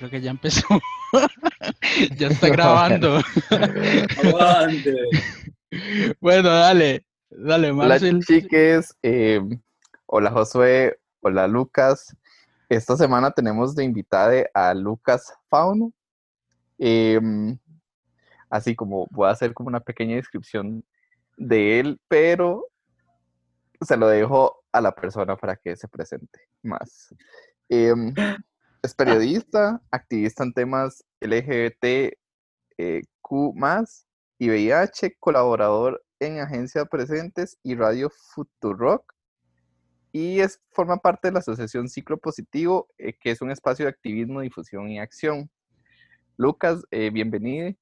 Creo que ya empezó. ya está grabando. bueno, dale. Dale, Marcel. Hola, chiques. Eh, hola, Josué. Hola, Lucas. Esta semana tenemos de invitada a Lucas Fauno. Em, así como voy a hacer como una pequeña descripción de él, pero se lo dejo a la persona para que se presente más. Em, es periodista, activista en temas LGBT, eh, Q y VIH, colaborador en Agencia Presentes y Radio Futurock. Y es, forma parte de la Asociación Ciclo Positivo, eh, que es un espacio de activismo, difusión y acción. Lucas, eh, bienvenido.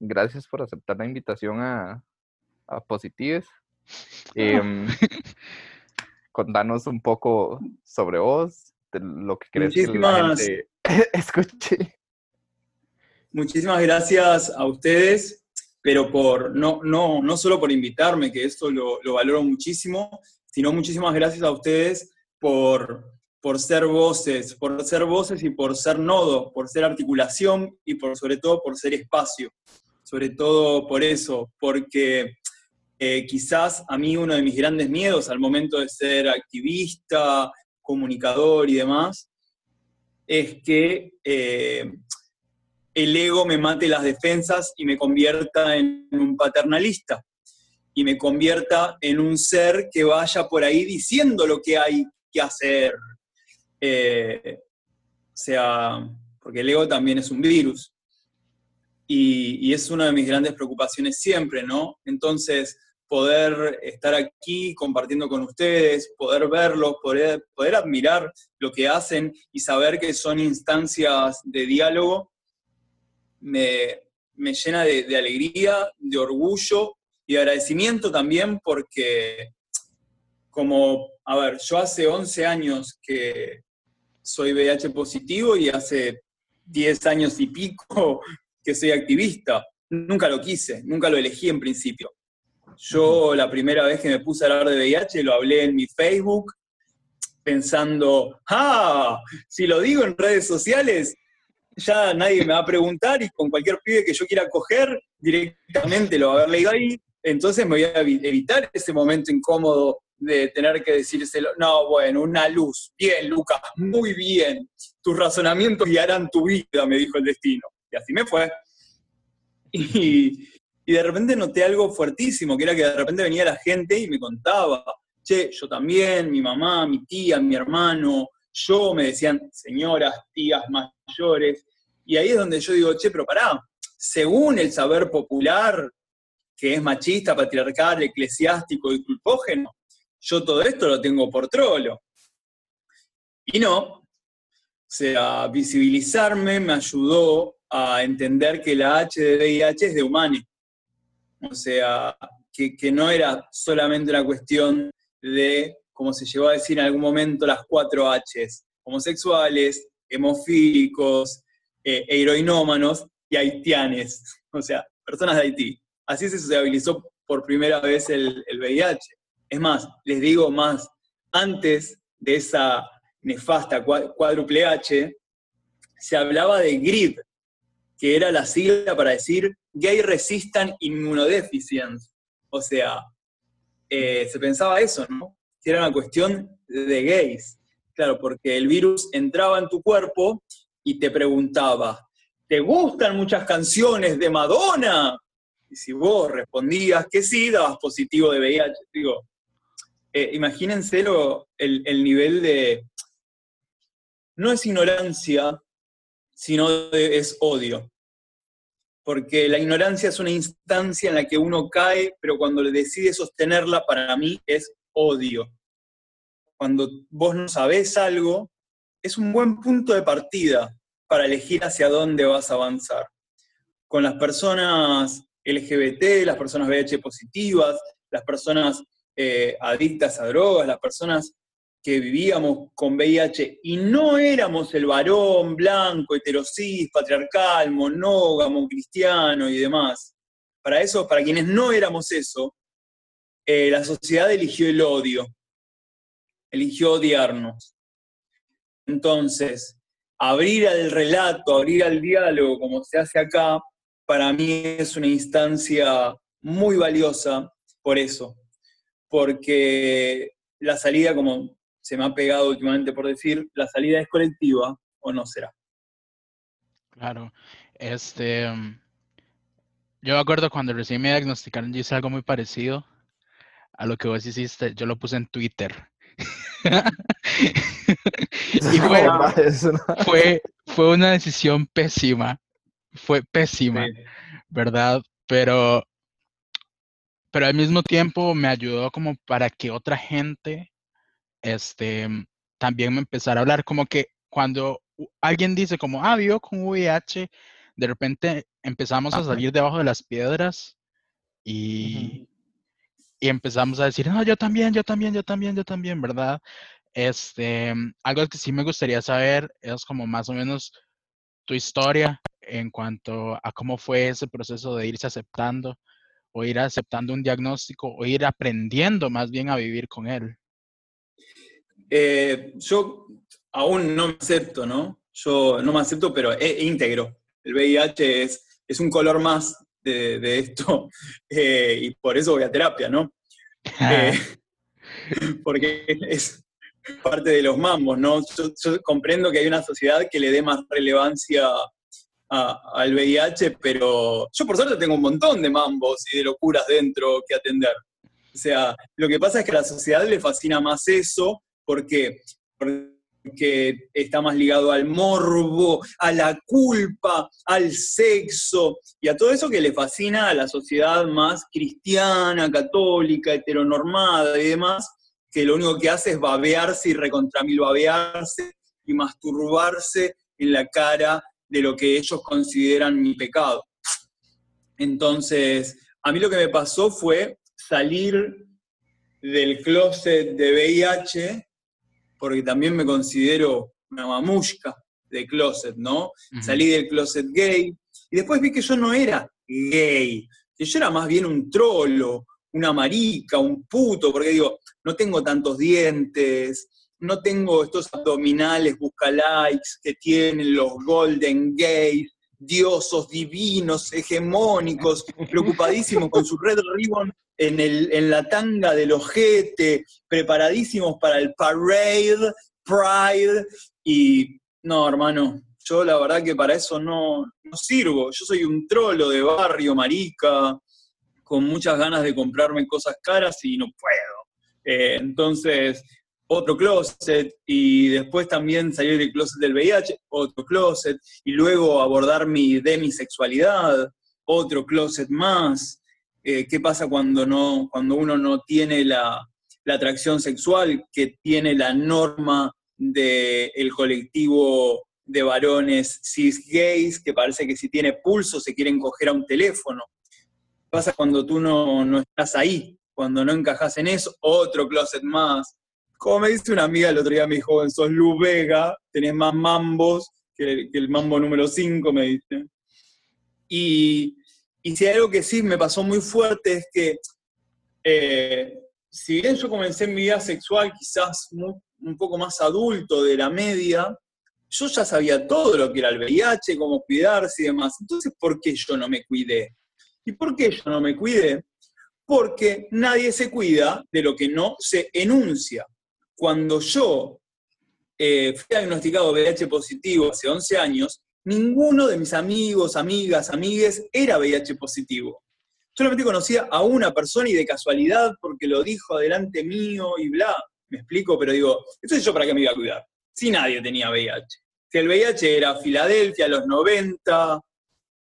Gracias por aceptar la invitación a, a Positives. Em, contanos un poco sobre vos, lo que crees que la gente escuche. Muchísimas gracias a ustedes, pero por no, no, no solo por invitarme, que esto lo, valoro muchísimo, sino muchísimas gracias a ustedes por, por ser voces, por ser voces y por ser nodo, por ser articulación y por sobre todo por ser espacio. Sobre todo por eso, porque eh, quizás a mí uno de mis grandes miedos al momento de ser activista, comunicador y demás, es que eh, el ego me mate las defensas y me convierta en un paternalista y me convierta en un ser que vaya por ahí diciendo lo que hay que hacer. Eh, o sea, porque el ego también es un virus. Y, y, es una de mis grandes preocupaciones siempre, ¿no? Entonces, poder estar aquí compartiendo con ustedes, poder verlos, poder, poder admirar lo que hacen y saber que son instancias de diálogo, me, llena de, alegría, de orgullo y de agradecimiento también porque como, a ver, yo hace 11 años que soy VIH positivo y hace 10 años y pico que soy activista. Nunca lo quise, nunca lo elegí en principio. Yo la primera vez que me puse a hablar de VIH lo hablé en mi Facebook pensando, ah, si lo digo en redes sociales, ya nadie me va a preguntar y con cualquier pibe que yo quiera coger, directamente lo va a haber leído ahí, entonces me voy a evitar ese momento incómodo de tener que decírselo. No, bueno, una luz. Bien, Lucas, muy bien. Tus razonamientos guiarán tu vida, me dijo el destino. Y así me fue. Y, y de repente noté algo fuertísimo, que era que de repente venía la gente y me contaba, che, yo también, mi mamá, mi tía, mi hermano, yo, me decían señoras, tías mayores, y ahí es donde yo digo, che, pero pará, según el saber popular, que es machista, patriarcal, eclesiástico y culpógeno, yo todo esto lo tengo por trolo. Y no, o sea, visibilizarme me ayudó a entender que la H es de humanes. O sea, que, no era solamente una cuestión de, como se llegó a decir en algún momento, las cuatro Hs, homosexuales, hemofílicos, eh, heroinómanos y haitianes, o sea, personas de Haití. Así se sociabilizó por primera vez el, el VIH. Es más, les digo más, antes de esa nefasta cuádruple H, se hablaba de GRID, que era la sigla para decir Gay Resistant Immunodeficiency. O sea, eh, se pensaba eso, ¿no? Que era una cuestión de gays. Claro, porque el virus entraba en tu cuerpo y te preguntaba, ¿te gustan muchas canciones de Madonna? Y si vos respondías que sí, dabas positivo de VIH. Digo, eh, imagínense el, el nivel de... No es ignorancia, sino es odio porque la ignorancia es una instancia en la que uno cae, pero cuando le decide sostenerla, para mí es odio. Cuando vos no sabés algo, es un buen punto de partida para elegir hacia dónde vas a avanzar. Con las personas LGBT, las personas VIH positivas, las personas eh, adictas a drogas, las personas que vivíamos con VIH y no éramos el varón blanco, heterosis, patriarcal, monógamo, cristiano y demás. Para eso, para quienes no éramos eso, eh, la sociedad eligió el odio, eligió odiarnos. Entonces, abrir al relato, abrir al diálogo como se hace acá, para mí es una instancia muy valiosa por eso, porque la salida, como se me ha pegado últimamente por decir, la salida es colectiva o no será. Claro, este, yo me acuerdo cuando recién me diagnosticaron, yo hice algo muy parecido a lo que vos hiciste, yo lo puse en Twitter. y fue, fue, una decisión pésima, fue pésima, ¿verdad? Pero, pero al mismo tiempo me ayudó como para que otra gente este, también me empezara a hablar, como que cuando alguien dice como, ah, vivo con VIH, de repente empezamos a salir debajo de las piedras y, y empezamos a decir, no, yo también, yo también, yo también, yo también, ¿verdad? Este, algo que sí me gustaría saber es como más o menos tu historia en cuanto a cómo fue ese proceso de irse aceptando o ir aceptando un diagnóstico o ir aprendiendo más bien a vivir con él. Eh, yo aún no me acepto, ¿no? Yo no me acepto, pero es íntegro. El VIH es, es un color más de, esto, eh, y por eso voy a terapia, ¿no? Eh, porque es parte de los mambos, ¿no? Yo, comprendo que hay una sociedad que le dé más relevancia al VIH, pero yo por suerte tengo un montón de mambos y de locuras dentro que atender. O sea, lo que pasa es que a la sociedad le fascina más eso, porque que está más ligado al morbo, a la culpa, al sexo y a todo eso que le fascina a la sociedad más cristiana, católica, heteronormada y demás, que lo único que hace es babearse y babearse y masturbarse en la cara de lo que ellos consideran mi pecado. Entonces, a mí lo que me pasó fue salir del closet de VIH porque también me considero una mamushka de closet, ¿no? Salí del closet gay y después vi que yo no era gay, que yo era más bien un trolo, una marica, un puto, porque digo, no tengo tantos dientes, no tengo estos abdominales busca likes que tienen los golden gays, diosos divinos, hegemónicos, preocupadísimos con su red ribbon en, el, en la tanga del ojete, preparadísimos para el parade, pride, y no, hermano, yo la verdad que para eso no, no sirvo. Yo soy un trolo de barrio, marica, con muchas ganas de comprarme cosas caras y no puedo. Eh, entonces, otro closet, y después también salir del closet del VIH, otro closet, y luego abordar mi demisexualidad, otro closet más. Eh, qué pasa cuando, no, cuando uno no tiene la, atracción sexual que tiene la norma del colectivo de varones cis gays, que parece que si tiene pulso se quieren coger a un teléfono. ¿Qué pasa cuando tú no, no estás ahí? Cuando no encajas en eso, otro closet más. Como me dice una amiga el otro día, me dijo, sos Lu Vega, tenés más mambos que, el mambo número 5, me dice. Y, y si hay algo que sí me pasó muy fuerte es que, eh, si bien yo comencé mi vida sexual quizás un poco más adulto de la media, yo ya sabía todo lo que era el VIH, cómo cuidarse y demás. Entonces, ¿por qué yo no me cuidé? ¿Y por qué yo no me cuidé? Porque nadie se cuida de lo que no se enuncia. Cuando yo eh, fui diagnosticado VIH positivo hace 11 años, ninguno de mis amigos, amigas, amigues era VIH positivo. Solamente conocía a una persona y de casualidad porque lo dijo adelante mío y bla. Me explico, pero digo, entonces yo para qué me iba a cuidar. Si nadie tenía VIH. Si el VIH era Filadelfia, los 90. O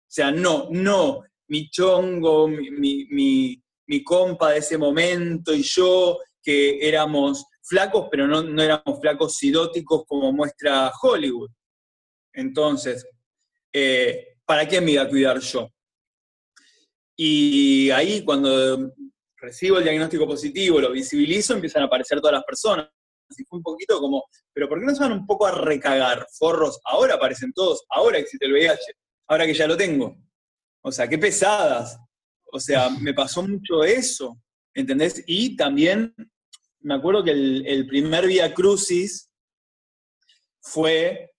sea, no, no. Mi chongo, mi, mi, compa de ese momento y yo, que éramos flacos, pero no, no éramos flacos sidóticos como muestra Hollywood. Entonces, eh, ¿para qué me iba a cuidar yo? Y ahí cuando recibo el diagnóstico positivo, lo visibilizo, empiezan a aparecer todas las personas. Así fue un poquito como, pero ¿por qué no se van un poco a recagar? Forros, ahora aparecen todos, ahora existe el VIH, ahora que ya lo tengo. O sea, qué pesadas. O sea, me pasó mucho eso, ¿entendés? Y también me acuerdo que el, primer Via Crucis fue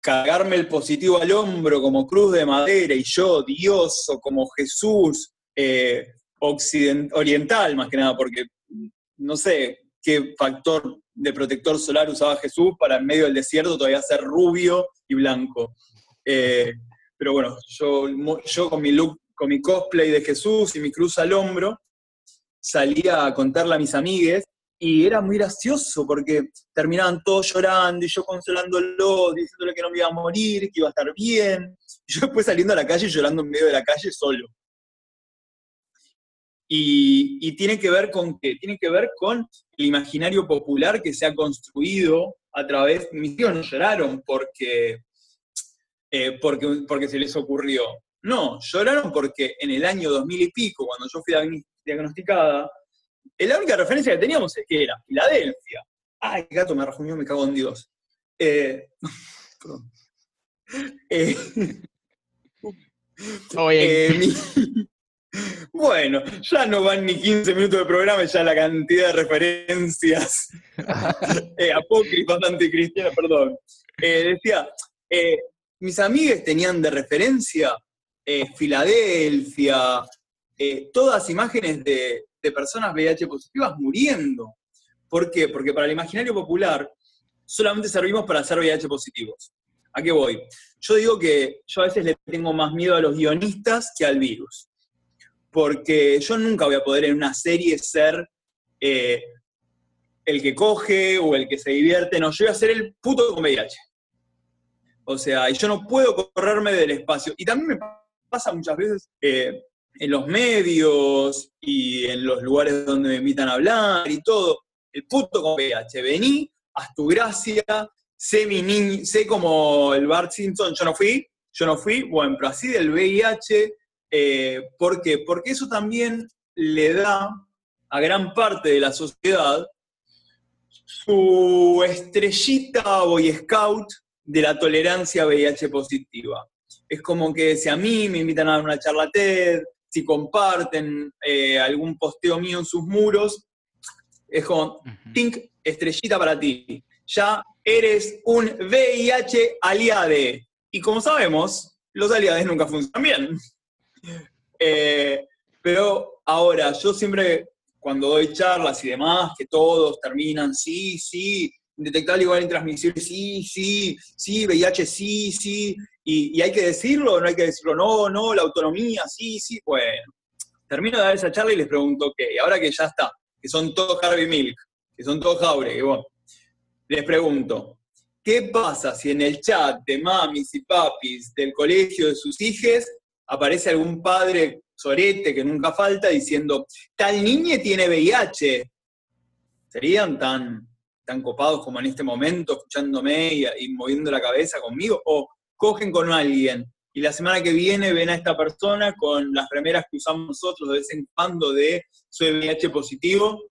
cargarme el positivo al hombro como cruz de madera y yo, Dios, o como Jesús eh, oriental, más que nada, porque no sé qué factor de protector solar usaba Jesús para en medio del desierto todavía ser rubio y blanco. Eh, pero bueno, yo, yo con mi look, con mi cosplay de Jesús y mi cruz al hombro, salía a contarle a mis amigues y era muy gracioso porque terminaban todos llorando y yo consolándolo, diciéndole que no me iba a morir, que iba a estar bien. Yo después saliendo a la calle llorando en medio de la calle solo. Y, tiene que ver con qué? Tiene que ver con el imaginario popular que se ha construido a través. Mis tíos no lloraron porque, eh, porque, porque se les ocurrió. No, lloraron porque en el año 2000 y pico, cuando yo fui diagnosticada, la única referencia que teníamos es que era Filadelfia. Ay, gato me rajuñó, me cago en Dios. Eh, eh, eh bueno, ya no van ni 15 minutos de programa y ya la cantidad de referencias eh, apócrifas anticristianas, perdón. decía, mis amigues tenían de referencia Filadelfia, todas imágenes de, de personas VIH positivas muriendo. ¿Por qué? Porque para el imaginario popular solamente servimos para ser VIH positivos. ¿A qué voy? Yo digo que yo a veces le tengo más miedo a los guionistas que al virus. Porque yo nunca voy a poder en una serie ser eh, el que coge o el que se divierte. No, yo voy a ser el puto con VIH. O sea, y yo no puedo correrme del espacio. Y también me pasa muchas veces, eh, en los medios y en los lugares donde me invitan a hablar y todo. El puto con VIH. Vení, haz tu gracia, sé mi niño, sé como el Bart Simpson, yo no fui, yo no fui, bueno, pero así del VIH, eh, ¿por qué? Porque eso también le da a gran parte de la sociedad su estrellita Boy Scout de la tolerancia VIH positiva. Es como que si a mí me invitan a una charla TED, si comparten eh, algún posteo mío en sus muros, es como, pink, estrellita para ti. Ya eres un VIH aliade. Y como sabemos, los aliades nunca funcionan bien. Eh, pero ahora, yo siempre, cuando doy charlas y demás, que todos terminan, sí, sí, indetectable igual intransmisible, sí, sí, sí, VIH, sí, sí, y, hay que decirlo, no hay que decirlo, no, no, la autonomía, sí, sí, bueno. Termino de dar esa charla y les pregunto, ok, ahora que ya está, que son todos Harvey Milk, que son todos Jaure, bueno, les pregunto, ¿qué pasa si en el chat de mamis y papis del colegio de sus hijos aparece algún padre sorete que nunca falta diciendo, tal niña tiene VIH? ¿Serían tan, tan copados como en este momento, escuchándome y, moviendo la cabeza conmigo? ¿O cogen con alguien y la semana que viene ven a esta persona con las remeras que usamos nosotros de vez en cuando de su VIH positivo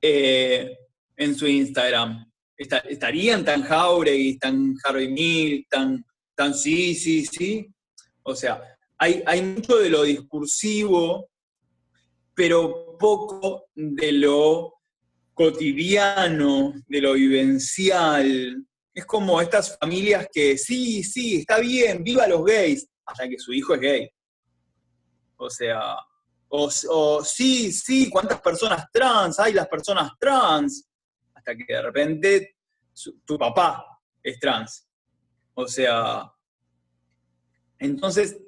eh, en su Instagram. ¿Estarían tan Jauregui, tan Harvey Mill, tan, tan sí, sí, sí? O sea, hay, hay mucho de lo discursivo, pero poco de lo cotidiano, de lo vivencial, es como estas familias que sí, sí, está bien, viva los gays, hasta que su hijo es gay. O sea, o, sí, sí, ¿cuántas personas trans? Hay las personas trans. Hasta que de repente tu papá es trans. O sea, entonces,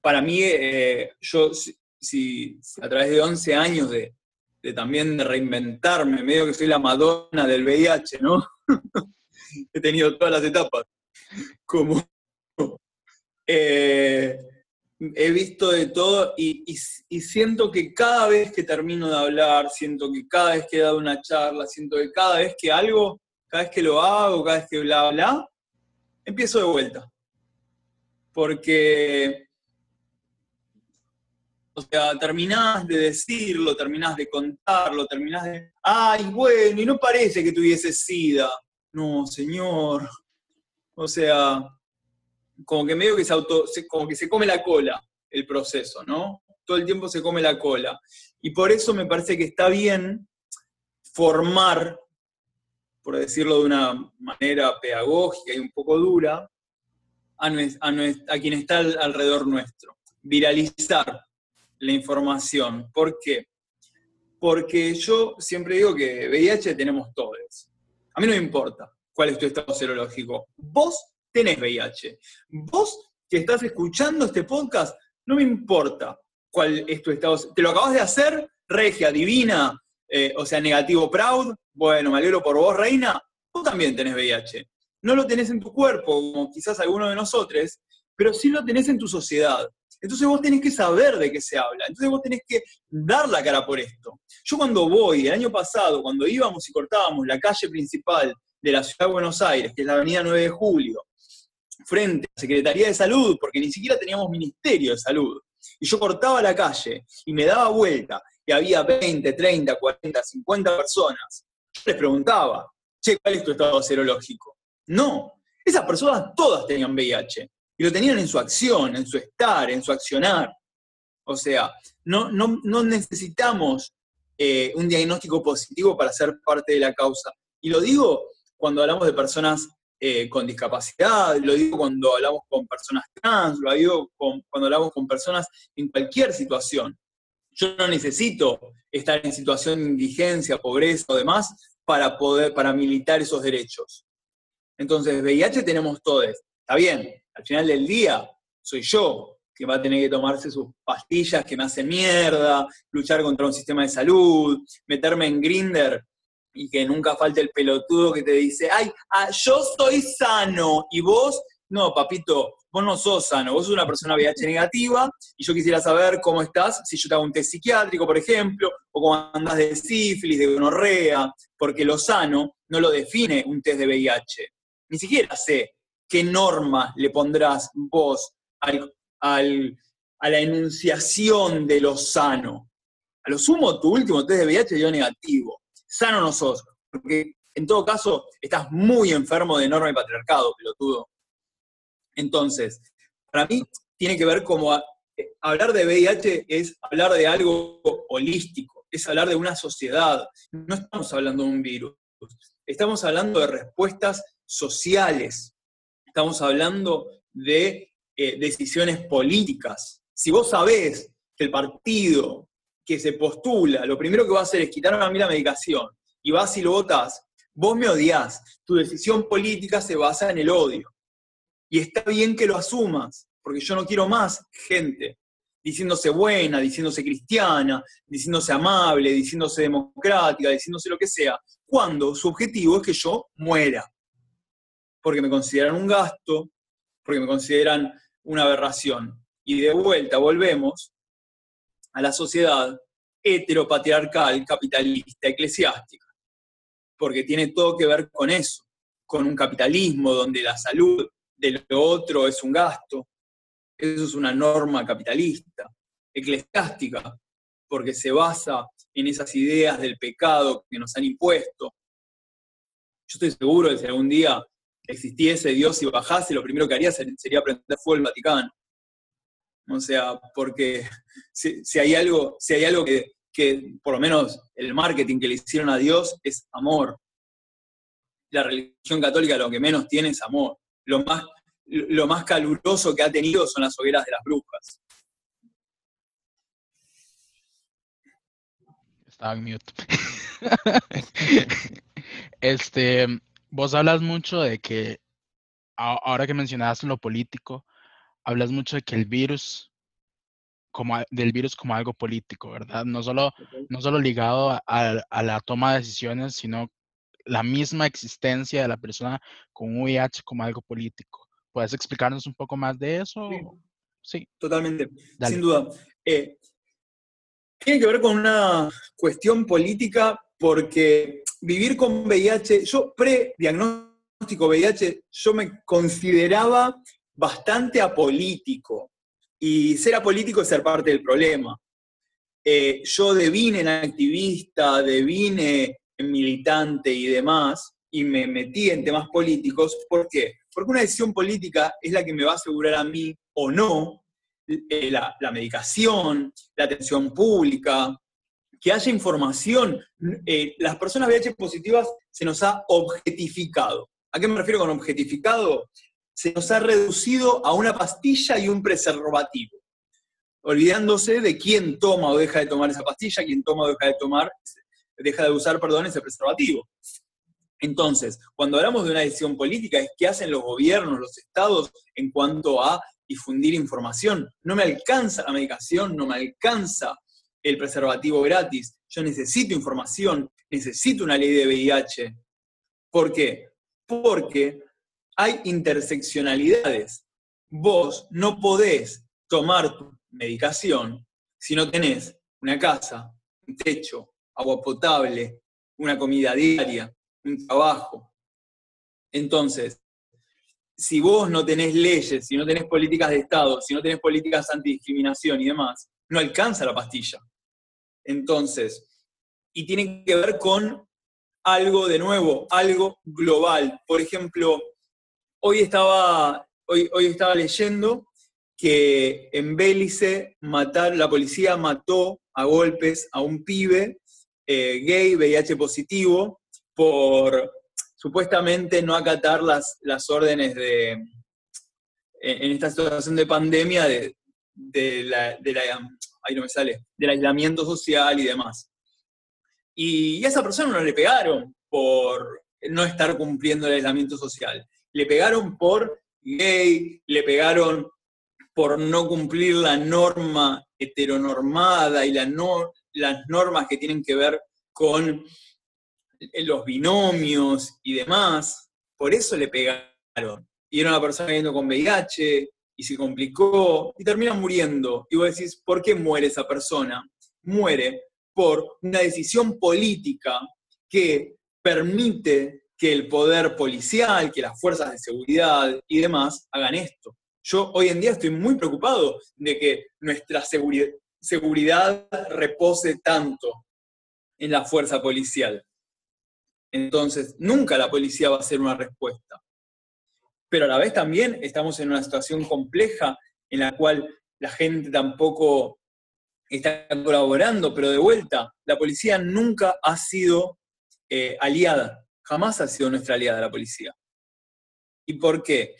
para mí, eh, yo, si, a través de 11 años de, de también reinventarme, medio que soy la Madonna del VIH, ¿no? he tenido todas las etapas. Como eh, he visto de todo y, siento que cada vez que termino de hablar, siento que cada vez que he dado una charla, siento que cada vez que algo, cada vez que lo hago, cada vez que bla, bla, empiezo de vuelta. Porque, o sea, terminás de decirlo, terminás de contarlo, terminás de, ay, bueno, y no parece que tuviese sida no, señor. O sea, como que medio que se auto, como que se come la cola el proceso, ¿no? Todo el tiempo se come la cola. Y por eso me parece que está bien formar, por decirlo de una manera pedagógica y un poco dura, a, quien está alrededor nuestro. Viralizar la información. ¿Por qué? Porque yo siempre digo que VIH tenemos todos. A mí no me importa cuál es tu estado serológico. Vos tenés VIH. Vos que estás escuchando este podcast, no me importa cuál es tu estado. ¿Te lo acabas de hacer? Regia, divina, eh, o sea, negativo, proud. Bueno, me alegro por vos, reina. Vos también tenés VIH. No lo tenés en tu cuerpo, como quizás alguno de nosotros, pero sí lo tenés en tu sociedad. Entonces vos tenés que saber de qué se habla. Entonces vos tenés que dar la cara por esto. Yo cuando voy, el año pasado, cuando íbamos y cortábamos la calle principal de la ciudad de Buenos Aires, que es la avenida 9 de Julio, frente a Secretaría de Salud, porque ni siquiera teníamos Ministerio de Salud, y yo cortaba la calle y me daba vuelta, y había 20, 30, 40, 50 personas, yo les preguntaba, che, ¿cuál es tu estado serológico? No, esas personas todas tenían VIH, y lo tenían en su acción, en su estar, en su accionar. O sea, no, no, necesitamos eh, un diagnóstico positivo para ser parte de la causa. Y lo digo cuando hablamos de personas eh, con discapacidad, lo digo cuando hablamos con personas trans, lo digo cuando hablamos con personas en cualquier situación. Yo no necesito estar en situación de indigencia, pobreza o demás para poder, para militar esos derechos. Entonces, VIH tenemos todos. Está bien, al final del día soy yo que va a tener que tomarse sus pastillas que me hacen mierda, luchar contra un sistema de salud, meterme en grinder y que nunca falte el pelotudo que te dice, ay, ah, yo estoy sano y vos, no, papito, vos no sos sano, vos sos una persona VIH negativa y yo quisiera saber cómo estás, si yo te hago un test psiquiátrico, por ejemplo, o cómo andas de sífilis, de gonorrea, porque lo sano no lo define un test de VIH. Ni siquiera sé qué norma le pondrás vos a la enunciación de lo sano. A lo sumo, tu último test de VIH dio negativo. Sano no porque en todo caso estás muy enfermo de norma y patriarcado, pelotudo. Entonces, para mí tiene que ver como hablar de VIH es hablar de algo holístico, es hablar de una sociedad. No estamos hablando de un virus, estamos hablando de respuestas sociales, estamos hablando de eh, decisiones políticas. Si vos sabés que el partido que se postula, lo primero que va a hacer es quitarme a mí la medicación y vas y lo votás, vos me odias. Tu decisión política se basa en el odio. Y está bien que lo asumas, porque yo no quiero más gente diciéndose buena, diciéndose cristiana, diciéndose amable, diciéndose democrática, diciéndose lo que sea, cuando su objetivo es que yo muera porque me consideran un gasto, porque me consideran una aberración. Y de vuelta volvemos a la sociedad heteropatriarcal, capitalista, eclesiástica, porque tiene todo que ver con eso, con un capitalismo donde la salud de lo otro es un gasto. Eso es una norma capitalista, eclesiástica, porque se basa en esas ideas del pecado que nos han impuesto. Yo estoy seguro de que si algún día existiese Dios y bajase, lo primero que haría sería prender fuego el Vaticano. O sea, porque si, hay algo, si hay algo que, que, por lo menos el marketing que le hicieron a Dios es amor. La religión católica lo que menos tiene es amor. Lo más, lo más caluroso que ha tenido son las hogueras de las brujas. Estaba en mute. este, vos hablas mucho de que, ahora que mencionabas lo político, hablas mucho de que el virus, como del virus como algo político, ¿verdad? No solo, no solo ligado a, la toma de decisiones, sino la misma existencia de la persona con VIH como algo político. ¿Puedes explicarnos un poco más de eso? Sí, totalmente, sin duda. Eh, tiene que ver con una cuestión política porque vivir con VIH, yo pre-diagnóstico VIH, yo me consideraba bastante apolítico. Y ser apolítico es ser parte del problema. Eh, yo devine en activista, devine en militante y demás, y me metí en temas políticos. ¿Por qué? Porque una decisión política es la que me va a asegurar a mí o no eh, la, la medicación, la atención pública, que haya información. Eh, las personas VIH positivas se nos ha objetificado. ¿A qué me refiero con objetificado? se nos ha reducido a una pastilla y un preservativo, olvidándose de quién toma o deja de tomar esa pastilla, quién toma o deja de tomar, deja de usar, perdón, ese preservativo. Entonces, cuando hablamos de una decisión política, es qué hacen los gobiernos, los estados en cuanto a difundir información. No me alcanza la medicación, no me alcanza el preservativo gratis. Yo necesito información, necesito una ley de VIH. ¿Por qué? Porque hay interseccionalidades. Vos no podés tomar tu medicación si no tenés una casa, un techo, agua potable, una comida diaria, un trabajo. Entonces, si vos no tenés leyes, si no tenés políticas de Estado, si no tenés políticas antidiscriminación y demás, no alcanza la pastilla. Entonces, y tiene que ver con algo de nuevo, algo global. Por ejemplo, hoy estaba, hoy, hoy estaba leyendo que en Bélice matar, la policía mató a golpes a un pibe eh, gay, VIH positivo, por supuestamente no acatar las, las órdenes de, en esta situación de pandemia de, la, ahí no me sale, del aislamiento social y demás. Y, a esa persona no le pegaron por no estar cumpliendo el aislamiento social. Le pegaron por gay, le pegaron por no cumplir la norma heteronormada y las normas que tienen que ver con los binomios y demás, por eso le pegaron. Y era una persona viviendo con VIH y se complicó y termina muriendo. Y vos decís, ¿por qué muere esa persona? Muere por una decisión política que permite que el poder policial, que las fuerzas de seguridad y demás hagan esto. Yo hoy en día estoy muy preocupado de que nuestra seguridad, seguridad repose tanto en la fuerza policial. Entonces, nunca la policía va a ser una respuesta. Pero a la vez también estamos en una situación compleja en la cual la gente tampoco está colaborando, pero de vuelta, la policía nunca ha sido eh, aliada, jamás ha sido nuestra aliada la policía. ¿Y por qué?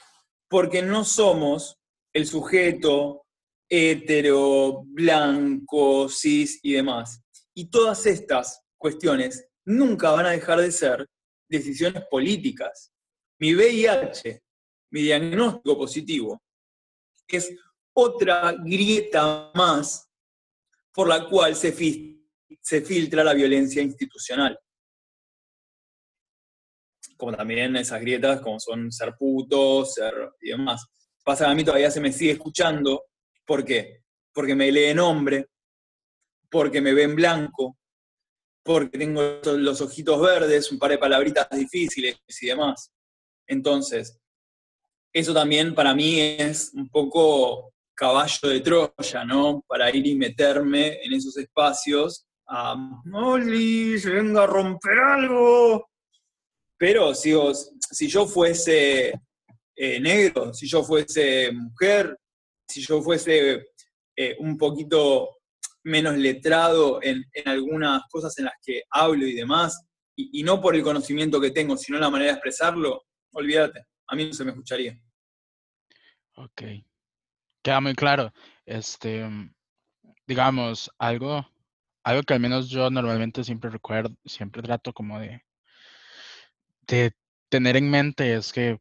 Porque no somos el sujeto hetero, blanco, cis y demás. Y todas estas cuestiones nunca van a dejar de ser decisiones políticas. Mi VIH, mi diagnóstico positivo, es otra grieta más por la cual se, filtra la violencia institucional. Como también esas grietas como son ser puto, ser y demás. Pasa a mí todavía se me sigue escuchando. ¿Por qué? Porque me lee nombre, porque me ve en blanco, porque tengo los ojitos verdes, un par de palabritas difíciles y demás. Entonces, eso también para mí es un poco caballo de Troya, ¿no? Para ir y meterme en esos espacios a, Molly, venga a romper algo. Pero si, si yo fuese eh, negro, si yo fuese mujer, si yo fuese eh, un poquito menos letrado en, algunas cosas en las que hablo y demás, y, no por el conocimiento que tengo, sino la manera de expresarlo, olvídate, a mí no se me escucharía. Ok. Queda muy claro. Este, digamos, algo, algo que al menos yo normalmente siempre recuerdo, siempre trato como de, de tener en mente es que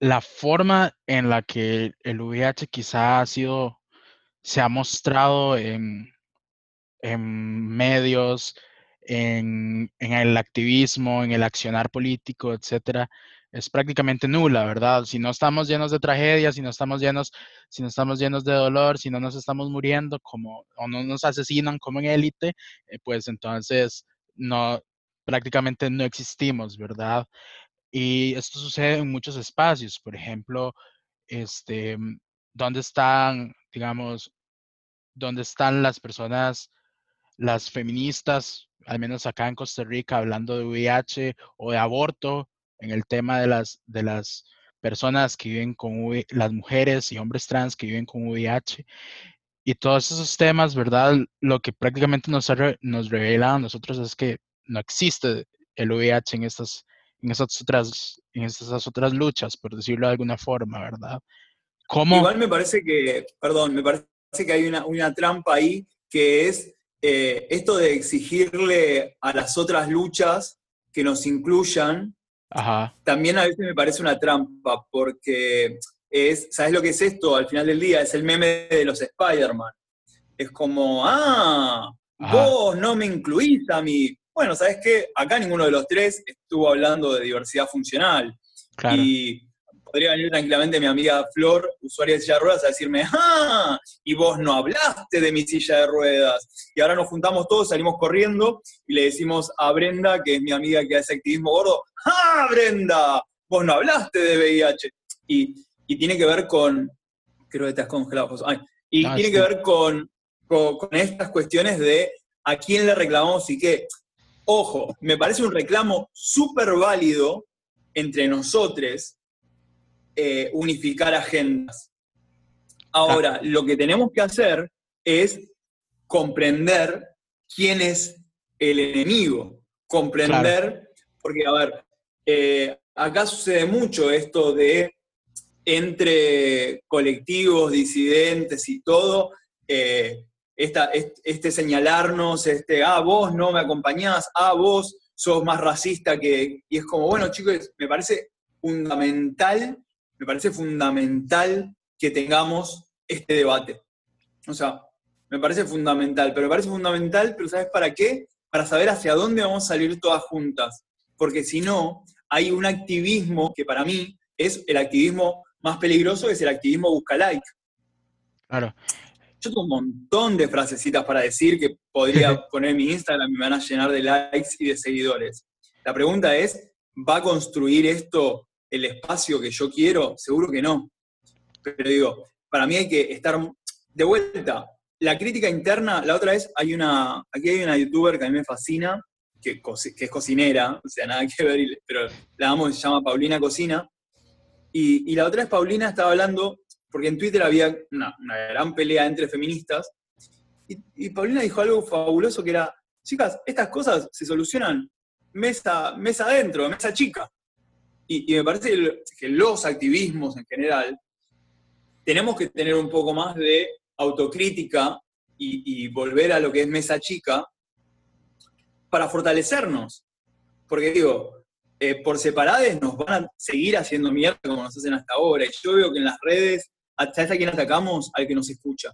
la forma en la que el VIH quizá ha sido se ha mostrado en, medios, en, el activismo, en el accionar político, etcétera, es prácticamente nula, ¿verdad? Si no estamos llenos de tragedias, si no estamos llenos, si no estamos llenos de dolor, si no nos estamos muriendo como o no nos asesinan como en élite, eh, pues entonces no prácticamente no existimos, ¿verdad? Y esto sucede en muchos espacios, por ejemplo, este, ¿dónde están digamos, donde están las personas, las feministas, al menos acá en Costa Rica, hablando de VIH o de aborto, en el tema de las, de las personas que viven con las mujeres y hombres trans que viven con VIH. Y todos esos temas, ¿verdad? Lo que prácticamente nos, nos revela a nosotros es que no existe el VIH en estas, en esas otras, en esas otras luchas, por decirlo de alguna forma, ¿verdad? ¿Cómo? Igual me parece que, perdón, me parece que hay una, una trampa ahí que es eh, esto de exigirle a las otras luchas que nos incluyan, también a veces me parece una trampa, porque es, ¿sabes lo que es esto? Al final del día es el meme de los Spider-Man. Es como, ah, vos no me incluís a mí. Bueno, ¿sabes qué? Acá ninguno de los tres estuvo hablando de diversidad funcional. Y podría venir tranquilamente mi amiga Flor, usuaria de silla de ruedas, a decirme, ¡ah! Y vos no hablaste de mi silla de ruedas. Y ahora nos juntamos todos, salimos corriendo y le decimos a Brenda, que es mi amiga que hace activismo gordo, ¡ah, Brenda! Vos no hablaste de VIH. Y, tiene que ver con. Creo que te has congelado, y tiene que ver con, con, con estas cuestiones de a quién le reclamamos y qué. Ojo, me parece un reclamo súper válido entre nosotros eh, unificar agendas. Ahora, lo que tenemos que hacer es comprender quién es el enemigo, comprender, porque, a ver, eh, acá sucede mucho esto de entre colectivos, disidentes y todo, eh, este señalarnos, este, ah, vos no me acompañás, ah, vos sos más racista que... Y es como, bueno, chicos, me parece fundamental me parece fundamental que tengamos este debate. O sea, me parece fundamental, pero me parece fundamental, pero ¿sabes para qué? Para saber hacia dónde vamos a salir todas juntas. Porque si no, hay un activismo que para mí es el activismo más peligroso, que es el activismo busca like. Claro. Yo tengo un montón de frasecitas para decir que podría poner en mi Instagram y me van a llenar de likes y de seguidores. La pregunta es, ¿va a construir esto el espacio que yo quiero? Seguro que no. Pero digo, para mí hay que estar de vuelta. La crítica interna, la otra vez hay una, aquí hay una youtuber que a mí me fascina, que, que es cocinera, o sea, nada que ver, pero la amo, se llama Paulina Cocina. Y, la otra vez Paulina estaba hablando, porque en Twitter había una, gran pelea entre feministas, y, y, Paulina dijo algo fabuloso que era, chicas, estas cosas se solucionan mesa, mesa adentro, mesa chica. Y, me parece que los activismos en general tenemos que tener un poco más de autocrítica y, volver a lo que es mesa chica para fortalecernos. Porque digo, eh, por separades nos van a seguir haciendo mierda como nos hacen hasta ahora. Y yo veo que en las redes, hasta a quien atacamos, al que nos escucha.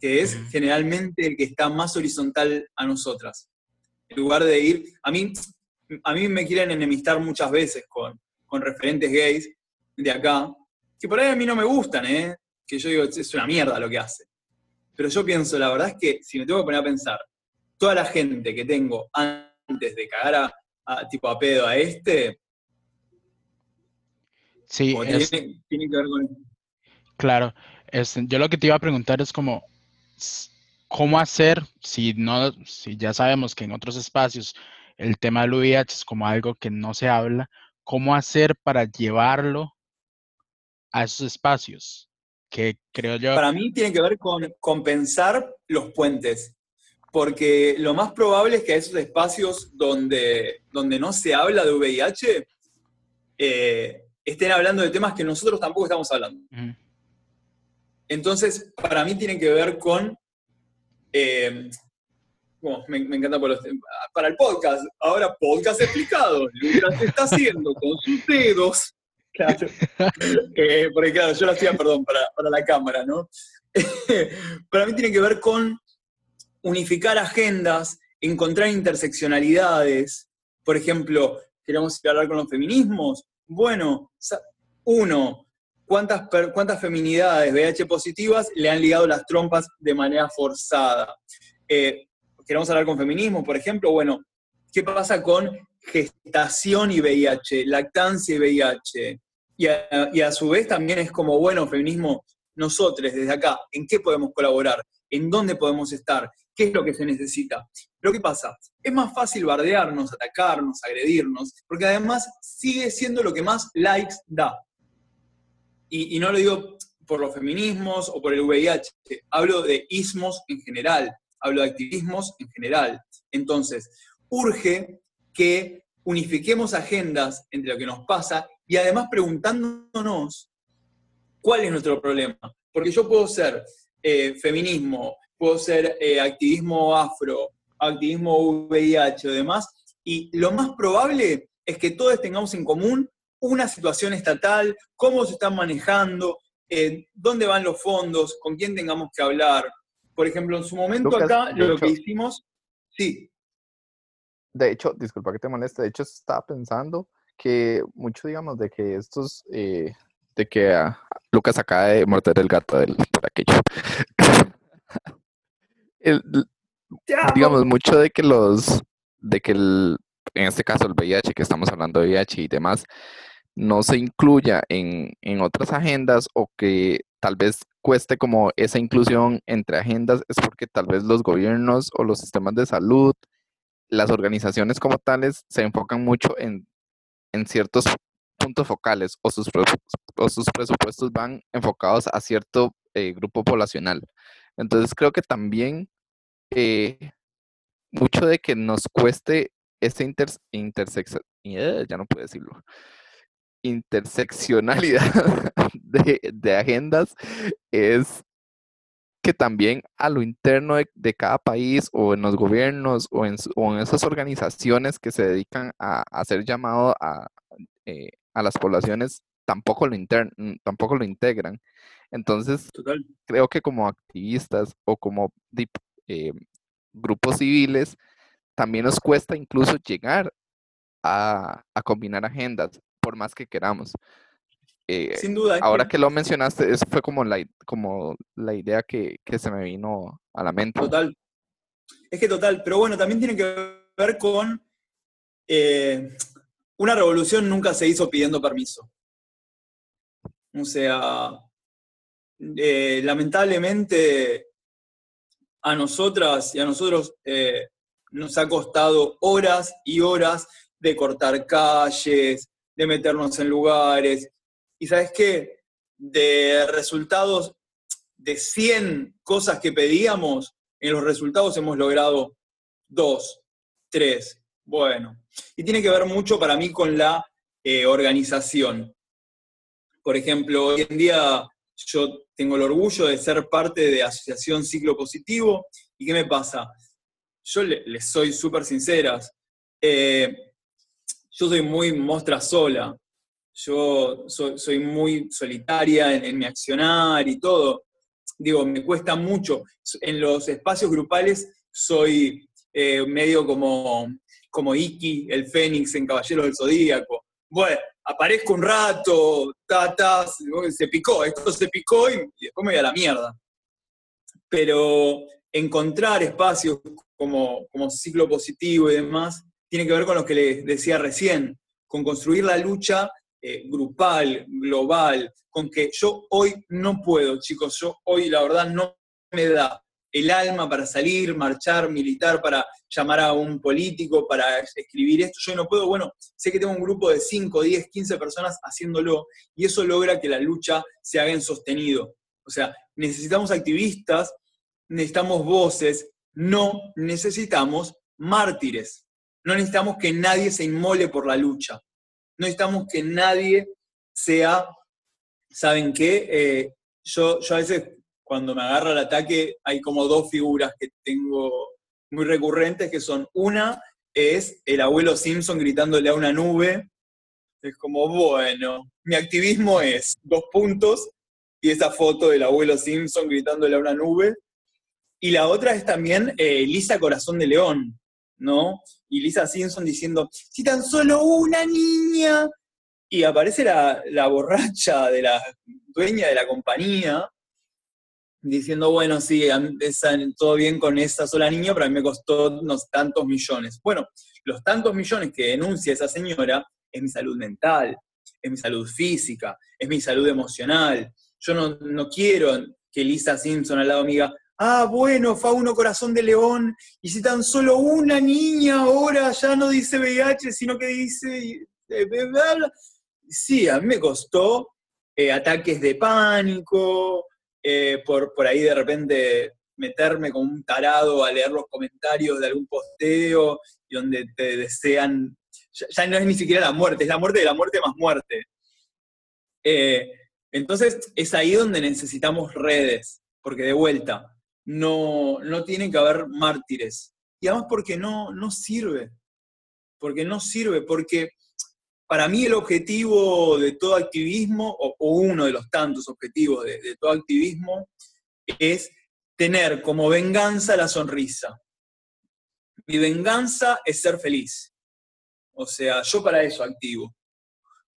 Que es generalmente el que está más horizontal a nosotras. En lugar de ir, a mí a mí me quieren enemistar muchas veces con, referentes gays de acá, que por ahí a mí no me gustan, ¿eh? que yo digo, es una mierda lo que hace. Pero yo pienso, la verdad es que si me tengo que poner a pensar, toda la gente que tengo antes de cagar a, tipo a pedo a este, sí, tiene, que ver con... Claro, yo lo que te iba a preguntar es como, ¿cómo hacer si no, si ya sabemos que en otros espacios el tema del VIH es como algo que no se habla, ¿cómo hacer para llevarlo a esos espacios? Que creo yo... Para mí tiene que ver con compensar los puentes, porque lo más probable es que a esos espacios donde, donde no se habla de VIH, eh, estén hablando de temas que nosotros tampoco estamos hablando. Entonces, para mí tiene que ver con eh, me, encanta para el podcast. Ahora, podcast explicado. Lucas está haciendo con sus dedos. Claro. Eh, porque claro, yo lo hacía, perdón, para, la cámara, ¿no? para mí tiene que ver con unificar agendas, encontrar interseccionalidades. Por ejemplo, queremos hablar con los feminismos. Bueno, uno, ¿cuántas, cuántas feminidades VH positivas le han ligado las trompas de manera forzada? Eh, queremos hablar con feminismo, por ejemplo, bueno, ¿qué pasa con gestación y VIH, lactancia y VIH? Y a, su vez también es como, bueno, feminismo, nosotros desde acá, ¿en qué podemos colaborar? ¿En dónde podemos estar? ¿Qué es lo que se necesita? Pero ¿qué pasa? Es más fácil bardearnos, atacarnos, agredirnos, porque además sigue siendo lo que más likes da. Y, y no lo digo por los feminismos o por el VIH, hablo de ismos en general hablo de activismos en general. Entonces, urge que unifiquemos agendas entre lo que nos pasa y además preguntándonos cuál es nuestro problema. Porque yo puedo ser eh, feminismo, puedo ser eh, activismo afro, activismo VIH o demás, y lo más probable es que todos tengamos en común una situación estatal, cómo se están manejando, eh, dónde van los fondos, con quién tengamos que hablar. Por ejemplo, en su momento acá lo que hicimos, sí. De hecho, disculpa que te moleste, de hecho estaba pensando que mucho, digamos, de que estos, eh, de que Lucas acaba de morder el gato del, por aquello. digamos, mucho de que los, de que el, en este caso el VIH, que estamos hablando de VIH y demás, no se incluya en, en otras agendas o que tal vez cueste como esa inclusión entre agendas, es porque tal vez los gobiernos o los sistemas de salud, las organizaciones como tales, se enfocan mucho en, en ciertos puntos focales o sus, o sus presupuestos van enfocados a cierto eh, grupo poblacional. Entonces creo que también eh, mucho de que nos cueste ese inter, intersección, eh, ya no puedo decirlo, interseccionalidad de, agendas es que también a lo interno de, cada país o en los gobiernos o en, esas organizaciones que se dedican a, hacer llamado a, a las poblaciones tampoco lo, tampoco lo integran. Entonces, creo que como activistas o como eh, grupos civiles, también nos cuesta incluso llegar a, combinar agendas, por más que queramos. Eh, Sin duda. Ahora que... lo mencionaste, eso fue como la, como la idea que, se me vino a la mente. Total. Es que total, pero bueno, también tiene que ver con eh, una revolución nunca se hizo pidiendo permiso. O sea, eh, lamentablemente a nosotras y a nosotros nos ha costado horas y horas de cortar calles, de meternos en lugares. Y sabes qué? De resultados de 100 cosas que pedíamos, en los resultados hemos logrado dos, tres. Bueno, y tiene que ver mucho para mí con la eh, organización. Por ejemplo, hoy en día yo tengo el orgullo de ser parte de Asociación Ciclo Positivo. ¿Y qué me pasa? Yo les soy súper sinceras. Eh, yo soy muy mostra sola. Yo soy, muy solitaria en, mi accionar y todo. Digo, me cuesta mucho. En los espacios grupales soy eh, medio como como Iki, el Fénix en Caballeros del Zodíaco. Bueno, aparezco un rato, ta, se picó, esto se picó y, después me voy a la mierda. Pero encontrar espacios como, como ciclo positivo y demás, tiene que ver con lo que les decía recién, con construir la lucha eh, grupal, global, con que yo hoy no puedo, chicos, yo hoy la verdad no me da el alma para salir, marchar, militar, para llamar a un político, para escribir esto. Yo no puedo, bueno, sé que tengo un grupo de 5, 10, 15 personas haciéndolo y eso logra que la lucha se haga en sostenido. O sea, necesitamos activistas, necesitamos voces, no necesitamos mártires. No necesitamos que nadie se inmole por la lucha. No necesitamos que nadie sea, ¿saben qué? Eh, yo, yo a veces cuando me agarra el ataque hay como dos figuras que tengo muy recurrentes, que son una es el abuelo Simpson gritándole a una nube. Es como, bueno, mi activismo es dos puntos y esa foto del abuelo Simpson gritándole a una nube. Y la otra es también eh, Lisa Corazón de León, ¿no? Y Lisa Simpson diciendo, si tan solo una niña. Y aparece la, la borracha de la dueña de la compañía, diciendo, bueno, sí, todo bien con esa sola niña, pero a mí me costó unos tantos millones. Bueno, los tantos millones que denuncia esa señora es mi salud mental, es mi salud física, es mi salud emocional. Yo no, quiero que Lisa Simpson al lado amiga, ah, bueno, Fauno Corazón de León, y si tan solo una niña ahora ya no dice VIH, sino que dice... Eh, sí, a mí me costó eh, ataques de pánico, eh, por, por ahí de repente meterme como un tarado a leer los comentarios de algún posteo y donde te desean ya, no es ni siquiera la muerte, es la muerte de la muerte más muerte. Entonces, es ahí donde necesitamos redes, porque de vuelta, no, no tiene que haber mártires. Y además porque no, no sirve, porque no sirve, porque para mí el objetivo de todo activismo, o, uno de los tantos objetivos de, todo activismo, es tener como venganza la sonrisa. Mi venganza es ser feliz. O sea, yo para eso activo.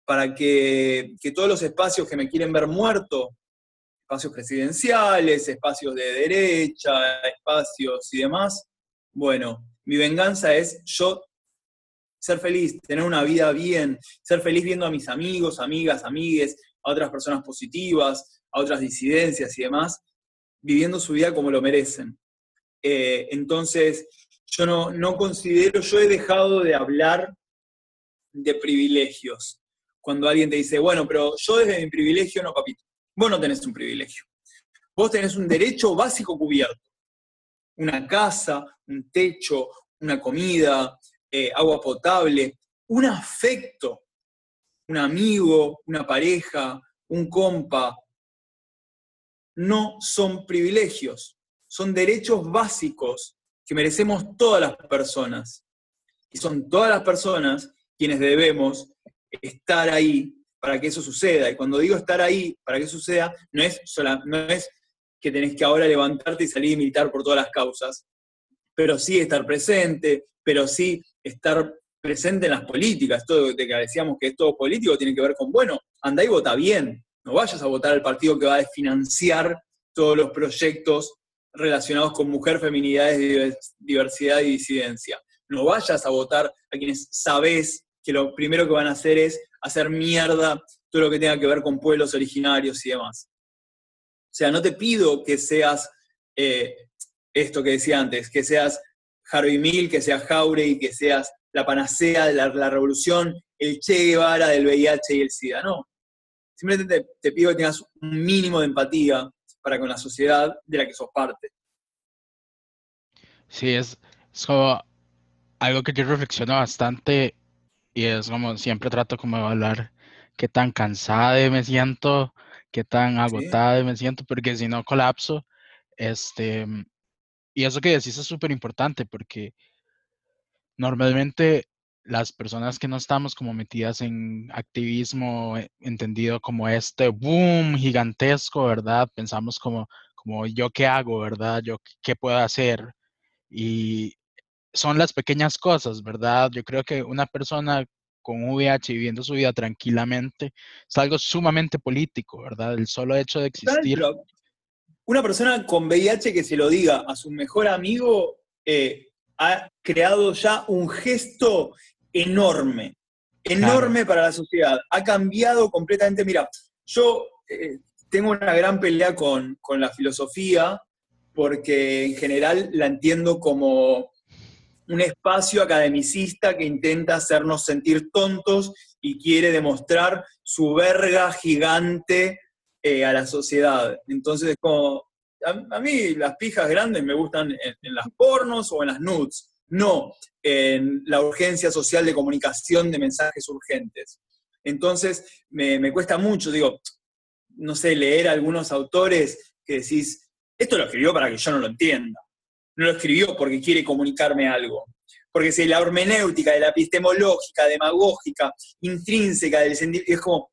Para que, que, todos los espacios que me quieren ver muerto, espacios presidenciales, espacios de derecha, espacios y demás, bueno, mi venganza es yo ser feliz, tener una vida bien, ser feliz viendo a mis amigos, amigas, amigues, a otras personas positivas, a otras disidencias y demás, viviendo su vida como lo merecen. Eh, entonces, yo no, no considero, yo he dejado de hablar de privilegios. Cuando alguien te dice, bueno, pero yo desde mi privilegio, no, papito, vos no tenés un privilegio. Vos tenés un derecho básico cubierto. Una casa, un techo, una comida, eh, agua potable, un afecto, un amigo, una pareja, un compa, no son privilegios, son derechos básicos que merecemos todas las personas. Y son todas las personas quienes debemos estar ahí para que eso suceda. Y cuando digo estar ahí para que eso suceda, no es, no es que tenés que ahora levantarte y salir y militar por todas las causas, pero sí estar presente, pero sí estar presente en las políticas. Todo de que decíamos que es todo político tiene que ver con, bueno, anda y vota bien. No vayas a votar al partido que va a financiar todos los proyectos relacionados con mujer, feminidades, diversidad y disidencia. No vayas a votar a quienes sabes que lo primero que van a hacer es hacer mierda todo lo que tenga que ver con pueblos originarios y demás. O sea, no te pido que seas eh, esto que decía antes, que seas Harvey Mill, que seas Jauregui, que seas la panacea de la, revolución, el Che Guevara del VIH y el SIDA, no. Simplemente te, pido que tengas un mínimo de empatía para con la sociedad de la que sos parte. Sí, es, como algo que yo reflexiono bastante y es como siempre trato como de hablar qué tan cansada me siento, qué tan agotada me siento, porque si no colapso, este, y eso que decís es súper importante porque normalmente las personas que no estamos como metidas en activismo eh, entendido como este boom gigantesco, ¿verdad? Pensamos como, como yo qué hago, ¿verdad? Yo qué puedo hacer. Y son las pequeñas cosas, ¿verdad? Yo creo que una persona con VIH viviendo su vida tranquilamente es algo sumamente político, ¿verdad? El solo hecho de existir una persona con VIH que se lo diga a su mejor amigo eh, ha creado ya un gesto enorme, enorme para la sociedad. Ha cambiado completamente. Mira, yo eh, tengo una gran pelea con, con la filosofía porque en general la entiendo como un espacio academicista que intenta hacernos sentir tontos y quiere demostrar su verga gigante eh, a la sociedad. Entonces, a, mí las pijas grandes me gustan en, las pornos o en las nudes, no en la urgencia social de comunicación de mensajes urgentes. Entonces, me, cuesta mucho, digo, no sé, leer algunos autores que decís, esto lo escribió para que yo no lo entienda. No lo escribió porque quiere comunicarme algo. Porque si la hermenéutica, de la epistemológica, demagógica, intrínseca del sentido, es como,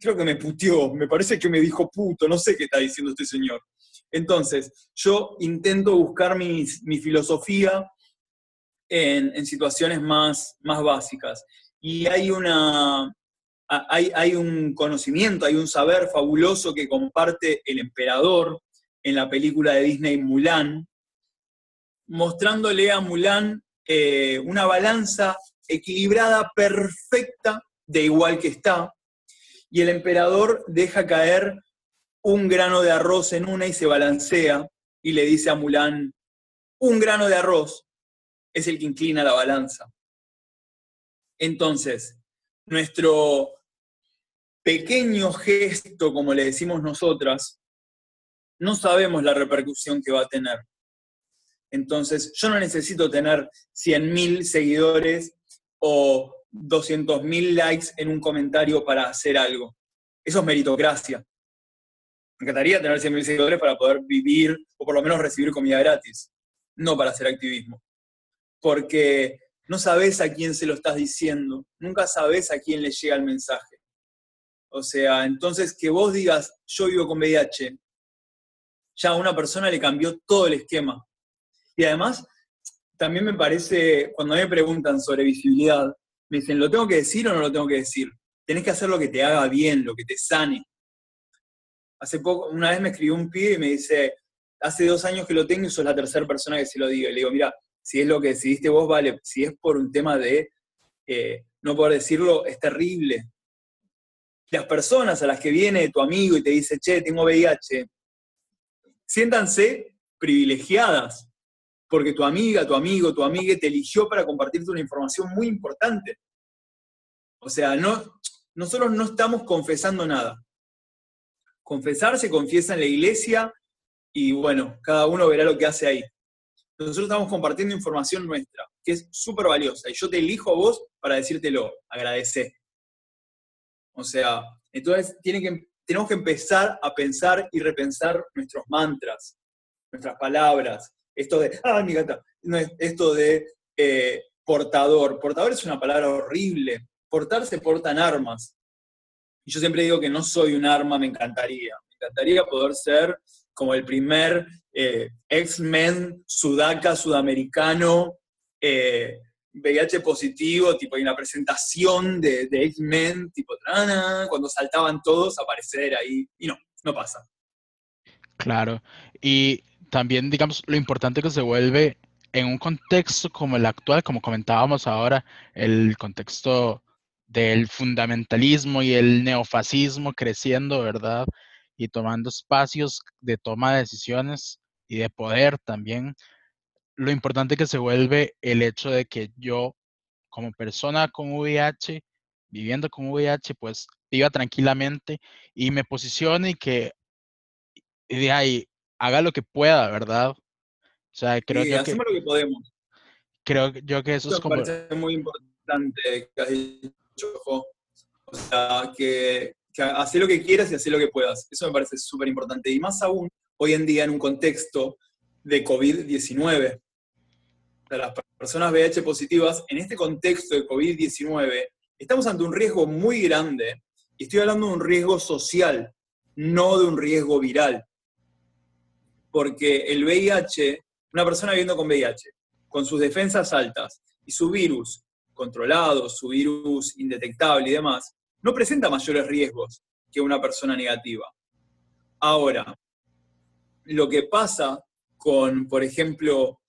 creo que me puteó, me parece que me dijo puto, no sé qué está diciendo este señor. Entonces, yo intento buscar mi, filosofía en, situaciones más, más básicas. Y hay, una, hay, hay un conocimiento, hay un saber fabuloso que comparte el emperador en la película de Disney Mulan, mostrándole a Mulan eh, una balanza equilibrada, perfecta, de igual que está, y el emperador deja caer un grano de arroz en una y se balancea y le dice a Mulan, un grano de arroz es el que inclina la balanza. Entonces, nuestro pequeño gesto, como le decimos nosotras, no sabemos la repercusión que va a tener. Entonces, yo no necesito tener 100.000 seguidores o 200.000 likes en un comentario para hacer algo. Eso es meritocracia. Me encantaría tener 100.000 seguidores para poder vivir o por lo menos recibir comida gratis, no para hacer activismo. Porque no sabes a quién se lo estás diciendo, nunca sabes a quién le llega el mensaje. O sea, entonces que vos digas, yo vivo con VIH, ya a una persona le cambió todo el esquema. Y además, también me parece, cuando me preguntan sobre visibilidad, me dicen, ¿lo tengo que decir o no lo tengo que decir? Tenés que hacer lo que te haga bien, lo que te sane. Hace poco, una vez me escribió un pibe y me dice, hace dos años que lo tengo y sos la tercera persona que se lo digo. Y le digo, mira, si es lo que decidiste vos, vale, si es por un tema de eh, no poder decirlo, es terrible. Las personas a las que viene tu amigo y te dice, che, tengo VIH, siéntanse privilegiadas, porque tu amiga, tu amigo, tu amiga te eligió para compartirte una información muy importante. O sea, no, nosotros no estamos confesando nada. Confesar se confiesa en la iglesia y bueno, cada uno verá lo que hace ahí nosotros estamos compartiendo información nuestra, que es súper valiosa, y yo te elijo a vos para decírtelo, agradece. O sea, entonces tenemos que empezar a pensar y repensar nuestros mantras, nuestras palabras, esto de, ah, mi gata, esto de eh, portador. Portador es una palabra horrible. Portar se portan armas. Y yo siempre digo que no soy un arma, me encantaría. Me encantaría poder ser como el primer eh, X-Men sudaca sudamericano, VIH eh, positivo, tipo hay una presentación de, X-Men, tipo, cuando saltaban todos, aparecer ahí, y no, no pasa. Claro, y también, digamos, lo importante que se vuelve en un contexto como el actual, como comentábamos ahora, el contexto del fundamentalismo y el neofascismo creciendo, ¿verdad? y tomando espacios de toma de decisiones y de poder también, lo importante que se vuelve el hecho de que yo, como persona con VIH, viviendo con VIH, pues viva tranquilamente y me posicione y que de ahí haga lo que pueda, ¿verdad? O sea, creo que... Hacemos lo que podemos. Creo yo que eso, es como... Me parece muy importante que has dicho, o sea, que que lo que quieras y hacer lo que puedas. Eso me parece súper importante. Y más aún, hoy en día en un contexto de COVID-19. Las personas VIH positivas, en este contexto de COVID-19, estamos ante un riesgo muy grande, y estoy hablando de un riesgo social, no de un riesgo viral. Porque el VIH, una persona viviendo con VIH, con sus defensas altas y su virus controlado, su virus indetectable y demás, no presenta mayores riesgos que una persona negativa. Ahora, lo que pasa con, por ejemplo,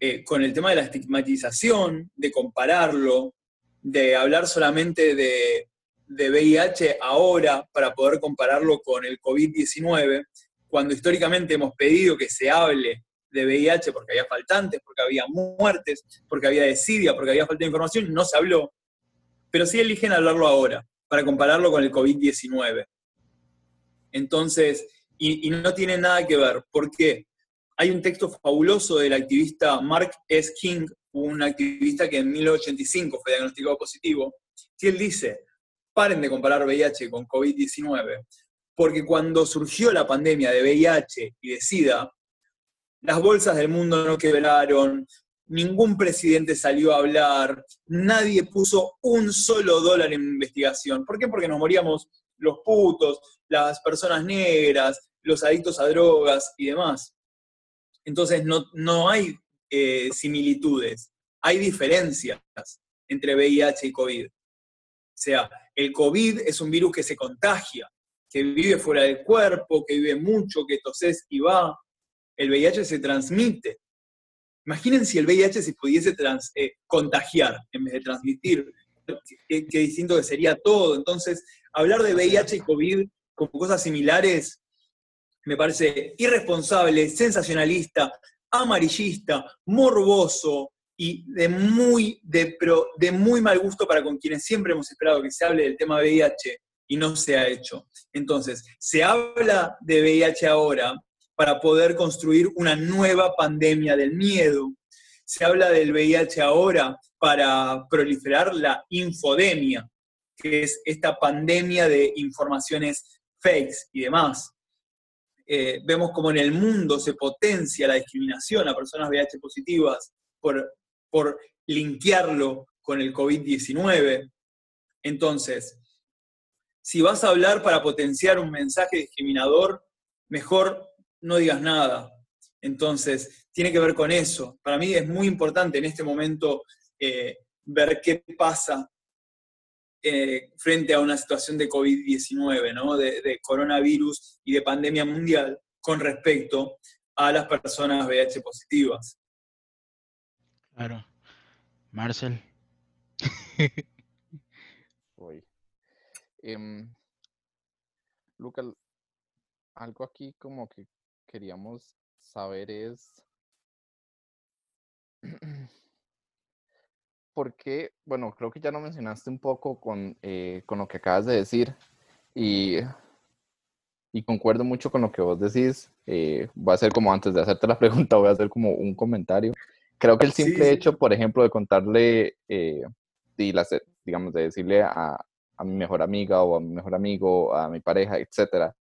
eh, con el tema de la estigmatización, de compararlo, de hablar solamente de, de VIH ahora para poder compararlo con el COVID-19, cuando históricamente hemos pedido que se hable de VIH porque había faltantes, porque había muertes, porque había desidia, porque había falta de información, no se habló. Pero sí eligen hablarlo ahora para compararlo con el COVID-19. Entonces, y, no tiene nada que ver. ¿Por qué? Hay un texto fabuloso del activista Mark S. King, un activista que en 1985 fue diagnosticado positivo, y él dice, paren de comparar VIH con COVID-19, porque cuando surgió la pandemia de VIH y de SIDA, las bolsas del mundo no quebraron, ningún presidente salió a hablar, nadie puso un solo dólar en investigación. ¿Por qué? Porque nos moríamos los putos, las personas negras, los adictos a drogas y demás. Entonces no, no hay eh, similitudes, hay diferencias entre VIH y COVID. O sea, el COVID es un virus que se contagia, que vive fuera del cuerpo, que vive mucho, que toses y va. El VIH se transmite. Imaginen si el VIH se pudiese eh, contagiar en vez de transmitir, qué, distinto que sería todo. Entonces, hablar de VIH y COVID como cosas similares me parece irresponsable, sensacionalista, amarillista, morboso y de muy, de, de muy mal gusto para con quienes siempre hemos esperado que se hable del tema VIH y no se ha hecho. Entonces, se habla de VIH ahora para poder construir una nueva pandemia del miedo. se habla del VIH ahora para proliferar la infodemia, que es esta pandemia de informaciones fakes y demás. Eh, vemos como en el mundo se potencia la discriminación a personas VIH positivas por, por linkearlo con el COVID-19. Entonces, si vas a hablar para potenciar un mensaje discriminador, mejor no digas nada. Entonces, tiene que ver con eso. Para mí es muy importante en este momento eh, ver qué pasa eh, frente a una situación de COVID-19, ¿no? de, de, coronavirus y de pandemia mundial con respecto a las personas VIH positivas. Claro. Marcel. Em, Lucas, algo aquí como que queríamos saber es por qué, bueno, creo que ya lo mencionaste un poco con, eh, con lo que acabas de decir y, y, concuerdo mucho con lo que vos decís. Eh, voy a hacer como antes de hacerte la pregunta, voy a hacer como un comentario. Creo que el simple hecho, por ejemplo, de contarle eh, y las, digamos, de decirle a, a mi mejor amiga o a mi mejor amigo, a mi pareja, etcétera,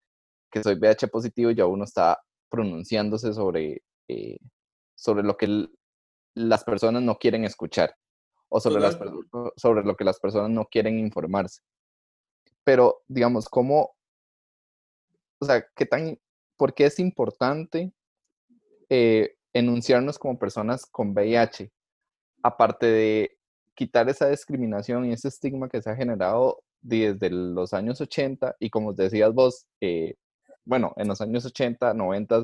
que soy VH positivo, ya uno está pronunciándose sobre, eh, sobre lo que las personas no quieren escuchar o sobre, las, sobre lo que las personas no quieren informarse. Pero, digamos, ¿cómo, o sea, qué tan, por qué es importante eh, enunciarnos como personas con VIH? Aparte de quitar esa discriminación y ese estigma que se ha generado desde los años 80 y como decías vos, eh, bueno, en los años 80, 90,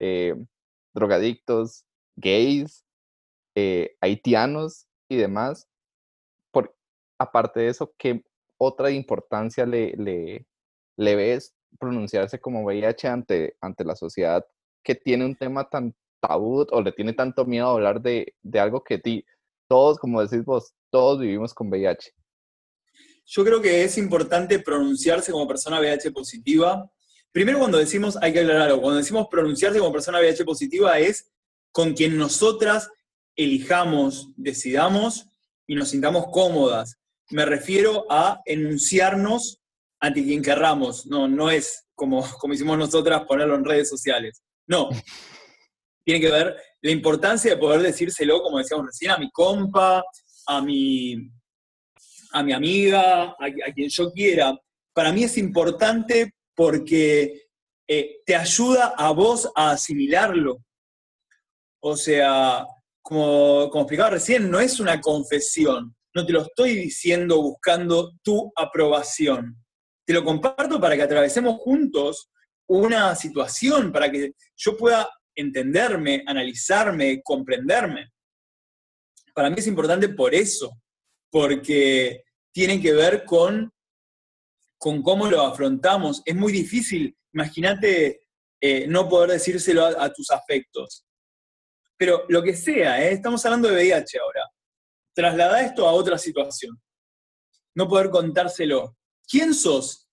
eh, drogadictos, gays, eh, haitianos y demás. Por, aparte de eso, ¿qué otra importancia le, le, ves pronunciarse como VIH ante, ante la sociedad que tiene un tema tan tabú o le tiene tanto miedo hablar de, de algo que ti, todos, como decís vos, todos vivimos con VIH. Yo creo que es importante pronunciarse como persona VIH positiva. Primero cuando decimos, hay que aclarar algo, cuando decimos pronunciarse como persona VIH positiva es con quien nosotras elijamos, decidamos y nos sintamos cómodas. Me refiero a enunciarnos ante quien querramos. No, no es como, como hicimos nosotras ponerlo en redes sociales. No. Tiene que ver la importancia de poder decírselo, como decíamos recién, a mi compa, a mi, a mi amiga, a, quien yo quiera. Para mí es importante porque eh, te ayuda a vos a asimilarlo. O sea, como, como explicaba recién, no es una confesión. No te lo estoy diciendo buscando tu aprobación. Te lo comparto para que atravesemos juntos una situación, para que yo pueda entenderme, analizarme, comprenderme. Para mí es importante por eso, porque tiene que ver con, con cómo lo afrontamos. Es muy difícil, imagínate eh, no poder decírselo a, tus afectos. Pero lo que sea, ¿eh? estamos hablando de VIH ahora. Traslada esto a otra situación. No poder contárselo. ¿Quién sos?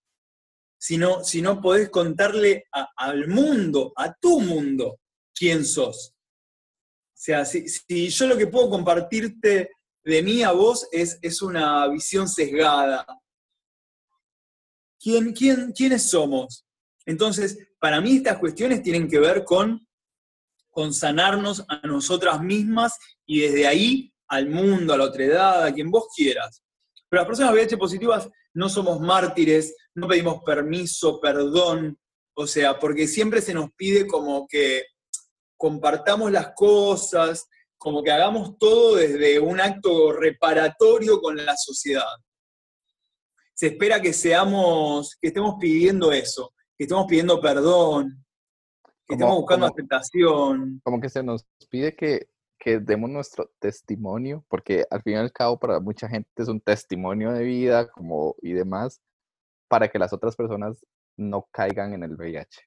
Si no, si no podés contarle al mundo, a tu mundo, quién sos. O sea, si, yo lo que puedo compartirte de mí a vos es, es una visión sesgada. ¿Quién, quién, ¿Quiénes somos? Entonces, para mí estas cuestiones tienen que ver con, con sanarnos a nosotras mismas y desde ahí al mundo, a la otredad, a quien vos quieras. Pero las personas VIH positivas no somos mártires, no pedimos permiso, perdón, o sea, porque siempre se nos pide como que compartamos las cosas, como que hagamos todo desde un acto reparatorio con la sociedad. Se espera que seamos, que estemos pidiendo eso, que estemos pidiendo perdón, que estemos buscando aceptación. Como que se nos pide que, que demos nuestro testimonio, porque al fin y al cabo para mucha gente es un testimonio de vida como, y demás, para que las otras personas no caigan en el VIH.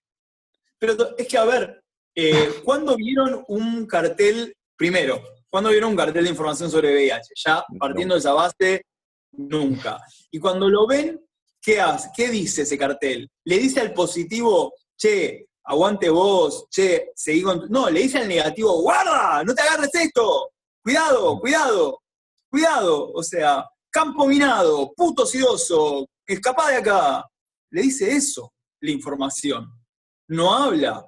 Pero es que, a ver, eh, ¿cuándo vieron un cartel Primero, ¿cuándo vieron un cartel de información sobre VIH? Ya partiendo de esa base, nunca. Y cuando lo ven, ¿qué hace? ¿Qué dice ese cartel? ¿Le dice al positivo, che, aguante vos, che, seguí con... No, le dice al negativo, guarda, no te agarres esto, cuidado, cuidado, cuidado, o sea, campo minado, puto sidoso, escapa de acá. Le dice eso la información. No habla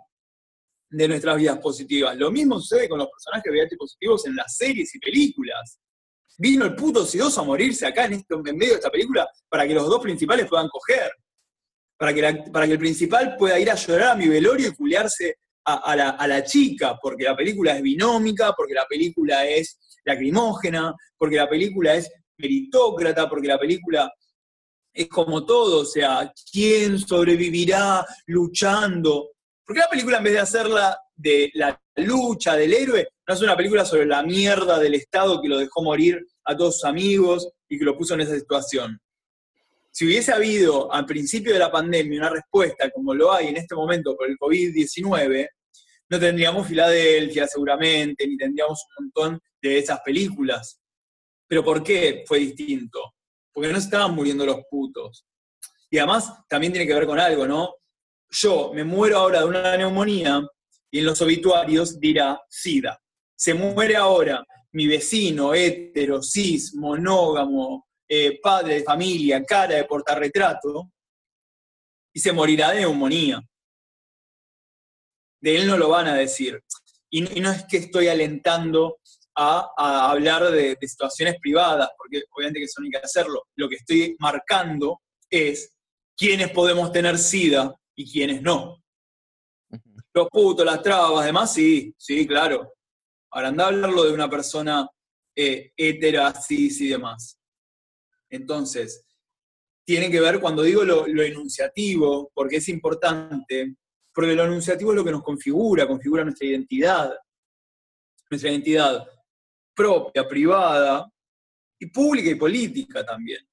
de nuestras vidas positivas. Lo mismo sucede con los personajes positivos en las series y películas. Vino el puto sidoso a morirse acá en, esto, en medio de esta película para que los dos principales puedan coger. Para que, para que el principal pueda ir a llorar a mi velorio y culiarse a, la, a la chica, porque la película es binómica, porque la película es lacrimógena, porque la película es meritócrata, porque la película es como todo, o sea, ¿quién sobrevivirá luchando? ¿Por qué la película en vez de hacerla de la lucha del héroe, no es una película sobre la mierda del Estado que lo dejó morir a todos sus amigos y que lo puso en esa situación? Si hubiese habido al principio de la pandemia una respuesta como lo hay en este momento por el COVID-19, no tendríamos Filadelfia seguramente, ni tendríamos un montón de esas películas. ¿Pero por qué fue distinto? Porque no estaban muriendo los putos. Y además también tiene que ver con algo, ¿no? Yo me muero ahora de una neumonía y en los obituarios dirá SIDA. Se muere ahora mi vecino, hétero, cis, monógamo, eh, padre de familia, cara de portarretrato, y se morirá de neumonía. De él no lo van a decir. Y, no es que estoy alentando a, hablar de, situaciones privadas, porque obviamente que eso no hay que hacerlo. Lo que estoy marcando es quiénes podemos tener SIDA y quiénes no. Los putos, las trabas, además, sí, sí, claro. Ahora anda a hablarlo de una persona eh, hetera, cis y demás. Entonces, tiene que ver cuando digo lo, lo, enunciativo, porque es importante, porque lo enunciativo es lo que nos configura, configura nuestra identidad, nuestra identidad propia, privada, y pública y política también.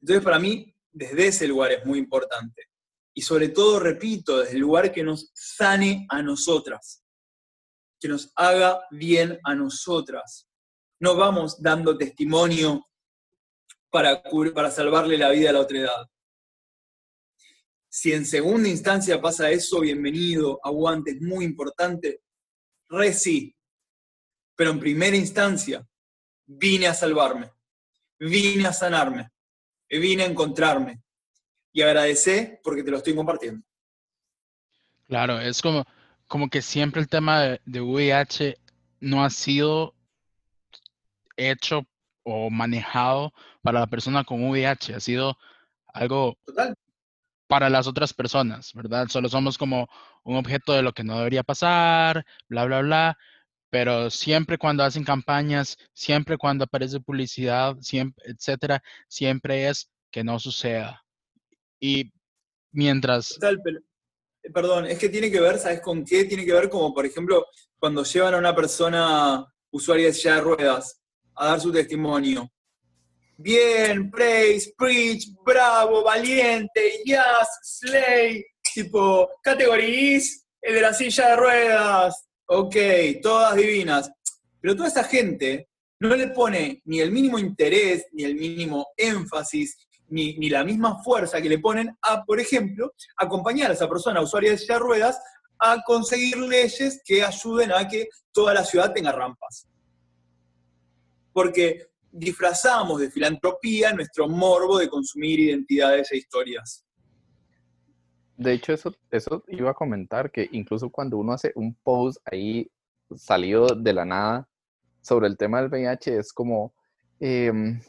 Entonces, para mí, desde ese lugar es muy importante. Y sobre todo, repito, desde el lugar que nos sane a nosotras, que nos haga bien a nosotras. No vamos dando testimonio para, para salvarle la vida a la otra edad. Si en segunda instancia pasa eso, bienvenido, aguante, es muy importante. Re sí, pero en primera instancia vine a salvarme, vine a sanarme, vine a encontrarme y agradecer porque te lo estoy compartiendo. Claro, es como, como que siempre el tema de, de VIH no ha sido hecho o manejado para la persona con VIH, ha sido algo para las otras personas, ¿verdad? Solo somos como un objeto de lo que no debería pasar, bla, bla, bla, pero siempre cuando hacen campañas, siempre cuando aparece publicidad, siempre, etcétera, siempre es que no suceda. Y mientras... Eh, perdón, es que tiene que ver, ¿sabes con qué? Tiene que ver como, por ejemplo, cuando llevan a una persona usuaria de silla de ruedas a dar su testimonio. Bien, praise, preach, bravo, valiente, yes, slay, tipo, categorías, el de la silla de ruedas, ok, todas divinas. Pero toda esa gente no le pone ni el mínimo interés, ni el mínimo énfasis, ni, la misma fuerza que le ponen a, por ejemplo, acompañar a esa persona usuaria de silla ruedas a conseguir leyes que ayuden a que toda la ciudad tenga rampas. Porque disfrazamos de filantropía nuestro morbo de consumir identidades e historias. De hecho, eso, eso iba a comentar que incluso cuando uno hace un post ahí salido de la nada sobre el tema del VIH, es como, em,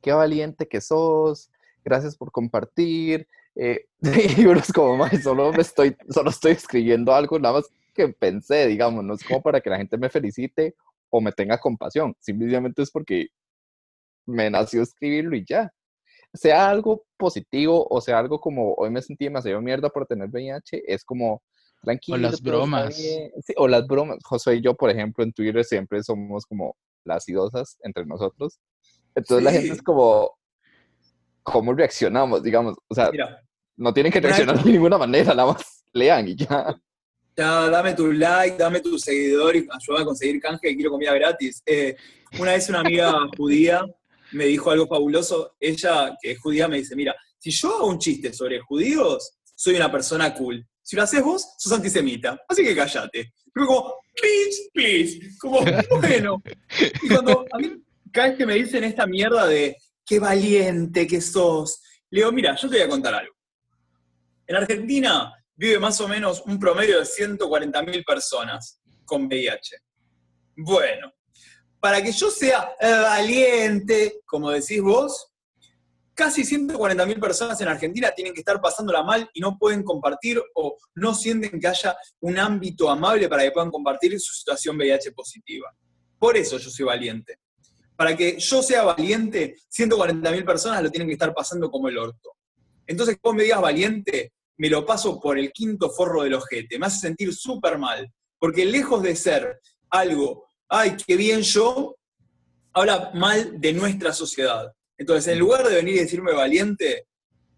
qué valiente que sos, gracias por compartir. Eh, es como, solo, me estoy, solo estoy escribiendo algo nada más que pensé, digamos, no es como para que la gente me felicite o me tenga compasión, simplemente es porque me nació escribirlo y ya sea algo positivo o sea algo como hoy me sentí demasiado mierda por tener VIH, es como tranquilo. O las bromas. o las bromas. José y yo, por ejemplo, en Twitter siempre somos como las idosas entre nosotros. Entonces la gente es como, ¿cómo reaccionamos? Digamos, o sea, no tienen que reaccionar de ninguna manera, nada más lean y ya. Ya, dame tu like, dame tu seguidor y ayúdame a conseguir canje que quiero comida gratis. Eh, una vez una amiga judía me dijo algo fabuloso. Ella, que es judía, me dice, mira, si yo hago un chiste sobre judíos, soy una persona cool. Si lo haces vos, sos antisemita. Así que cállate. Pero como, please, please. Como, bueno. Y cuando a mí cada vez que me dicen esta mierda de qué valiente que sos, le digo, mira, yo te voy a contar algo. En Argentina vive más o menos un promedio de 140.000 personas con VIH. Bueno, para que yo sea valiente, como decís vos, casi 140.000 personas en Argentina tienen que estar pasándola mal y no pueden compartir o no sienten que haya un ámbito amable para que puedan compartir su situación VIH positiva. Por eso yo soy valiente. Para que yo sea valiente, 140.000 personas lo tienen que estar pasando como el orto. Entonces, vos me digas valiente, me lo paso por el quinto forro del ojete. Me hace sentir súper mal. Porque lejos de ser algo, ay, qué bien yo, habla mal de nuestra sociedad. Entonces, en lugar de venir y decirme valiente,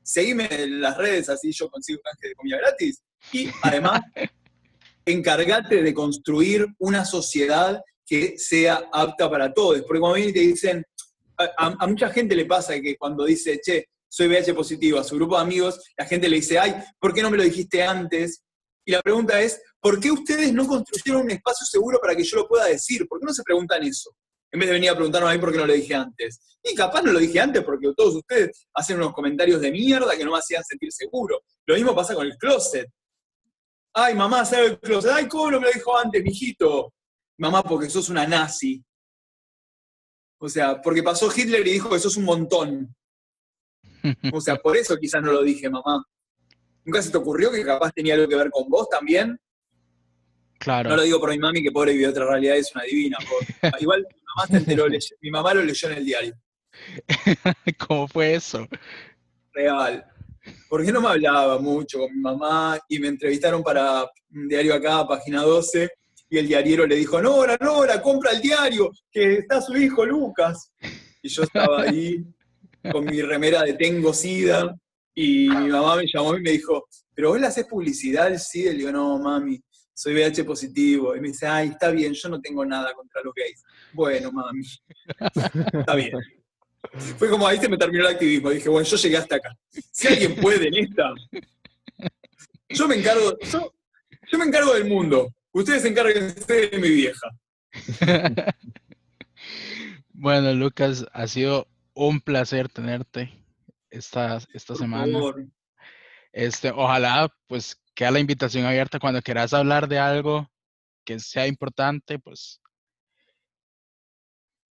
seguime en las redes, así yo consigo canje de comida gratis. Y además, encargate de construir una sociedad que sea apta para todos. Porque cuando vienen y te dicen, a, mucha gente le pasa que cuando dice, che, soy VIH positivo, a su grupo de amigos, la gente le dice, ay, ¿por qué no me lo dijiste antes? Y la pregunta es, ¿por qué ustedes no construyeron un espacio seguro para que yo lo pueda decir? ¿Por qué no se preguntan eso? En vez de venir a preguntarme a mí por qué no lo dije antes. Y capaz no lo dije antes porque todos ustedes hacen unos comentarios de mierda que no me hacían sentir seguro. Lo mismo pasa con el closet. Ay, mamá, ¿sabe el closet? Ay, ¿cómo no me lo dijo antes, mijito? Mamá, porque sos una nazi. O sea, porque pasó Hitler y dijo que sos un montón. O sea, por eso quizás no lo dije, mamá. ¿Nunca se te ocurrió que capaz tenía algo que ver con vos también? Claro. No lo digo por mi mami, que pobre vive otra realidad, es una divina. Igual mi mamá se enteró, mi mamá lo leyó en el diario. ¿Cómo fue eso? Real. Porque no me hablaba mucho con mi mamá y me entrevistaron para un diario acá, página 12, y el diariero le dijo, Nora, Nora, compra el diario, que está su hijo Lucas. Y yo estaba ahí con mi remera de Tengo SIDA, y mi mamá me llamó y me dijo, ¿pero vos le haces publicidad al SIDA? Y le digo, no, mami, soy VH positivo. Y me dice, ay, está bien, yo no tengo nada contra los gays. Bueno, mami, está bien. Fue como ahí se me terminó el activismo. Dije, bueno, yo llegué hasta acá. Si alguien puede en esta, yo me encargo, yo, me encargo del mundo. Ustedes se encarguen de mi vieja. Bueno, Lucas, ha sido un placer tenerte esta, esta semana. Este, ojalá, pues, queda la invitación abierta cuando quieras hablar de algo que sea importante, pues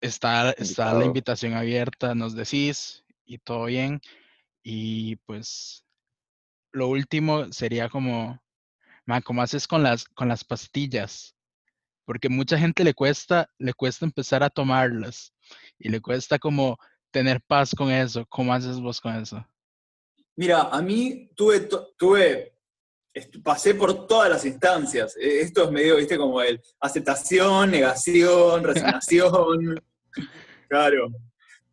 está, está la invitación abierta, nos decís y todo bien. Y pues lo último sería como, ¿cómo haces con las, con las pastillas? Porque mucha gente le cuesta, le cuesta empezar a tomarlas y le cuesta como tener paz con eso. ¿Cómo haces vos con eso? Mira, a mí tuve, tuve pasé por todas las instancias. E, esto es medio, viste, como el aceptación, negación, resignación, claro,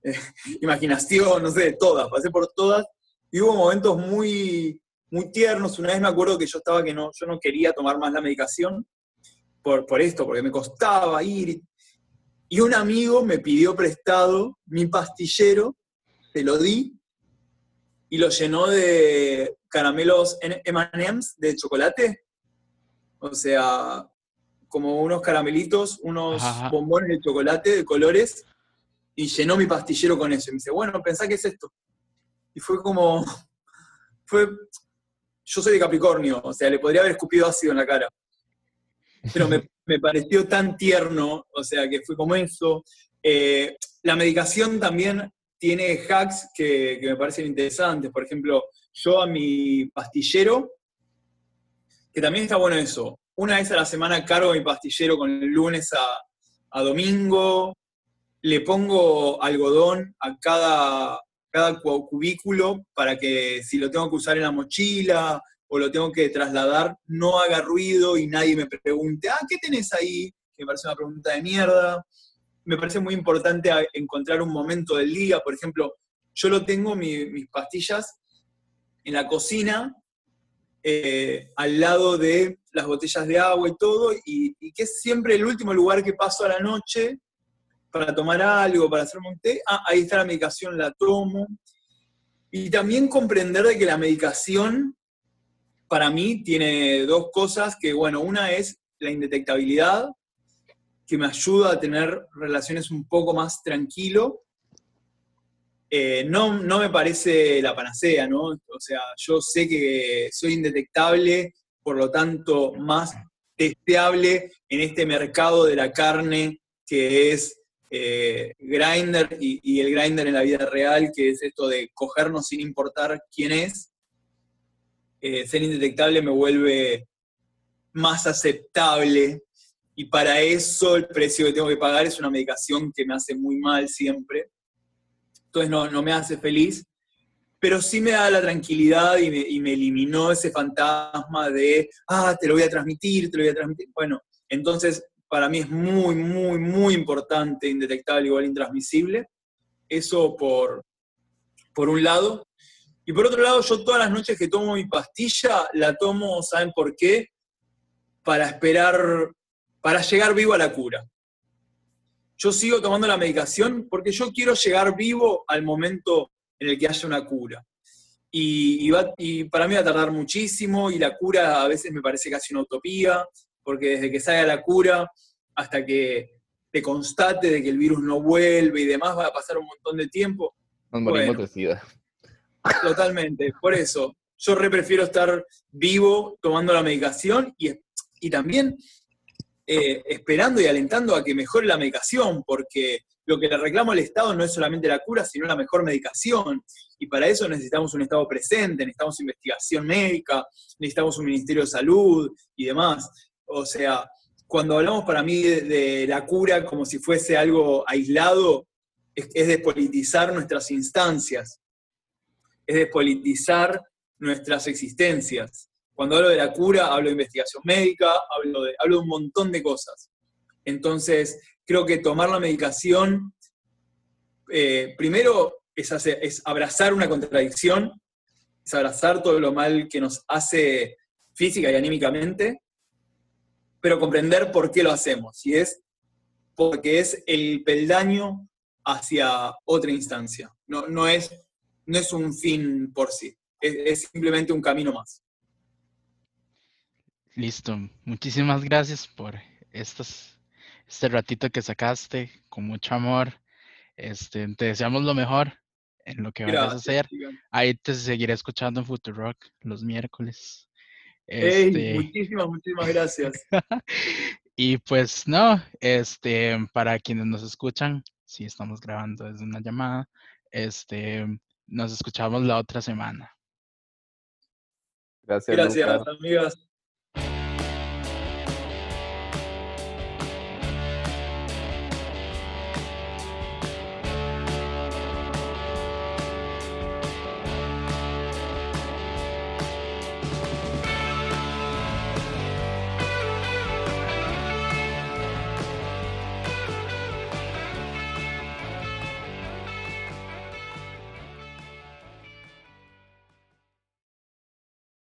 eh, imaginación, no sé, todas, pasé por todas. Y hubo momentos muy, muy tiernos. Una vez me acuerdo que yo estaba que no, yo no quería tomar más la medicación por, por esto, porque me costaba ir. Y un amigo me pidió prestado mi pastillero, te lo di, y lo llenó de caramelos M&M's de chocolate. O sea, como unos caramelitos, unos bombones de chocolate de colores, y llenó mi pastillero con eso. Y me dice, bueno, pensá qué es esto. Y fue como, fue, yo soy de Capricornio, o sea, le podría haber escupido ácido en la cara. Pero me, pareció tan tierno, o sea, que fue como eso. Eh, la medicación también tiene hacks que, me parecen interesantes. Por ejemplo, yo a mi pastillero, que también está bueno eso, una vez a la semana cargo mi pastillero con el lunes a, domingo, le pongo algodón a cada, cada cubículo para que si lo tengo que usar en la mochila o lo tengo que trasladar, no haga ruido y nadie me pregunte, ah, ¿qué tenés ahí? Que me parece una pregunta de mierda me parece muy importante encontrar un momento del día. Por ejemplo, yo lo tengo, mis pastillas, en la cocina, eh, al lado de las botellas de agua y todo, y, que es siempre el último lugar que paso a la noche para tomar algo, para hacerme un té. Ah, ahí está la medicación, la tomo. Y también comprender de que la medicación para mí tiene dos cosas que, bueno, una es la indetectabilidad, que me ayuda a tener relaciones un poco más tranquilo. Eh, no, no me parece la panacea, ¿no? O sea, yo sé que soy indetectable, por lo tanto, más testeable en este mercado de la carne que es eh, Grinder y, el Grinder en la vida real, que es esto de cogernos sin importar quién es. Eh, ser indetectable me vuelve más aceptable y para eso el precio que tengo que pagar es una medicación que me hace muy mal siempre. Entonces no, me hace feliz, pero sí me da la tranquilidad y me, eliminó ese fantasma de, ah, te lo voy a transmitir, te lo voy a transmitir. Bueno, entonces para mí es muy, muy, muy importante, indetectable, igual intransmisible. Eso por, por un lado. Y por otro lado, yo todas las noches que tomo mi pastilla, la tomo, ¿saben por qué? Para esperar para llegar vivo a la cura. Yo sigo tomando la medicación porque yo quiero llegar vivo al momento en el que haya una cura. Y, para mí va a tardar muchísimo y la cura a veces me parece casi una utopía, porque desde que salga la cura hasta que te constate de que el virus no vuelve y demás va a pasar un montón de tiempo. Nos morimos sida. Totalmente, por eso. Yo re prefiero estar vivo tomando la medicación y, y también eh, esperando y alentando a que mejore la medicación, porque lo que le reclama al Estado no es solamente la cura, sino la mejor medicación. Y para eso necesitamos un Estado presente, necesitamos investigación médica, necesitamos un Ministerio de Salud y demás. O sea, cuando hablamos para mí de, la cura como si fuese algo aislado, es, es despolitizar nuestras instancias, es despolitizar nuestras existencias. Cuando hablo de la cura, hablo de investigación médica, hablo de, hablo un montón de cosas. Entonces, creo que tomar la medicación, eh, primero es abrazar una contradicción, es abrazar todo lo mal que nos hace física y anímicamente, pero comprender por qué lo hacemos. Y es porque es el peldaño hacia otra instancia. No, no, es, no es un fin por sí, es simplemente un camino más. Listo. Muchísimas gracias por estos, este ratito que sacaste con mucho amor. Este, te deseamos lo mejor en lo que vayas a hacer. Ahí te seguiré escuchando en Futurock los miércoles. Este... muchísimas, muchísimas gracias. y pues no, este, para quienes nos escuchan, si estamos grabando desde una llamada, este, nos escuchamos la otra semana. Gracias. Gracias, amigas.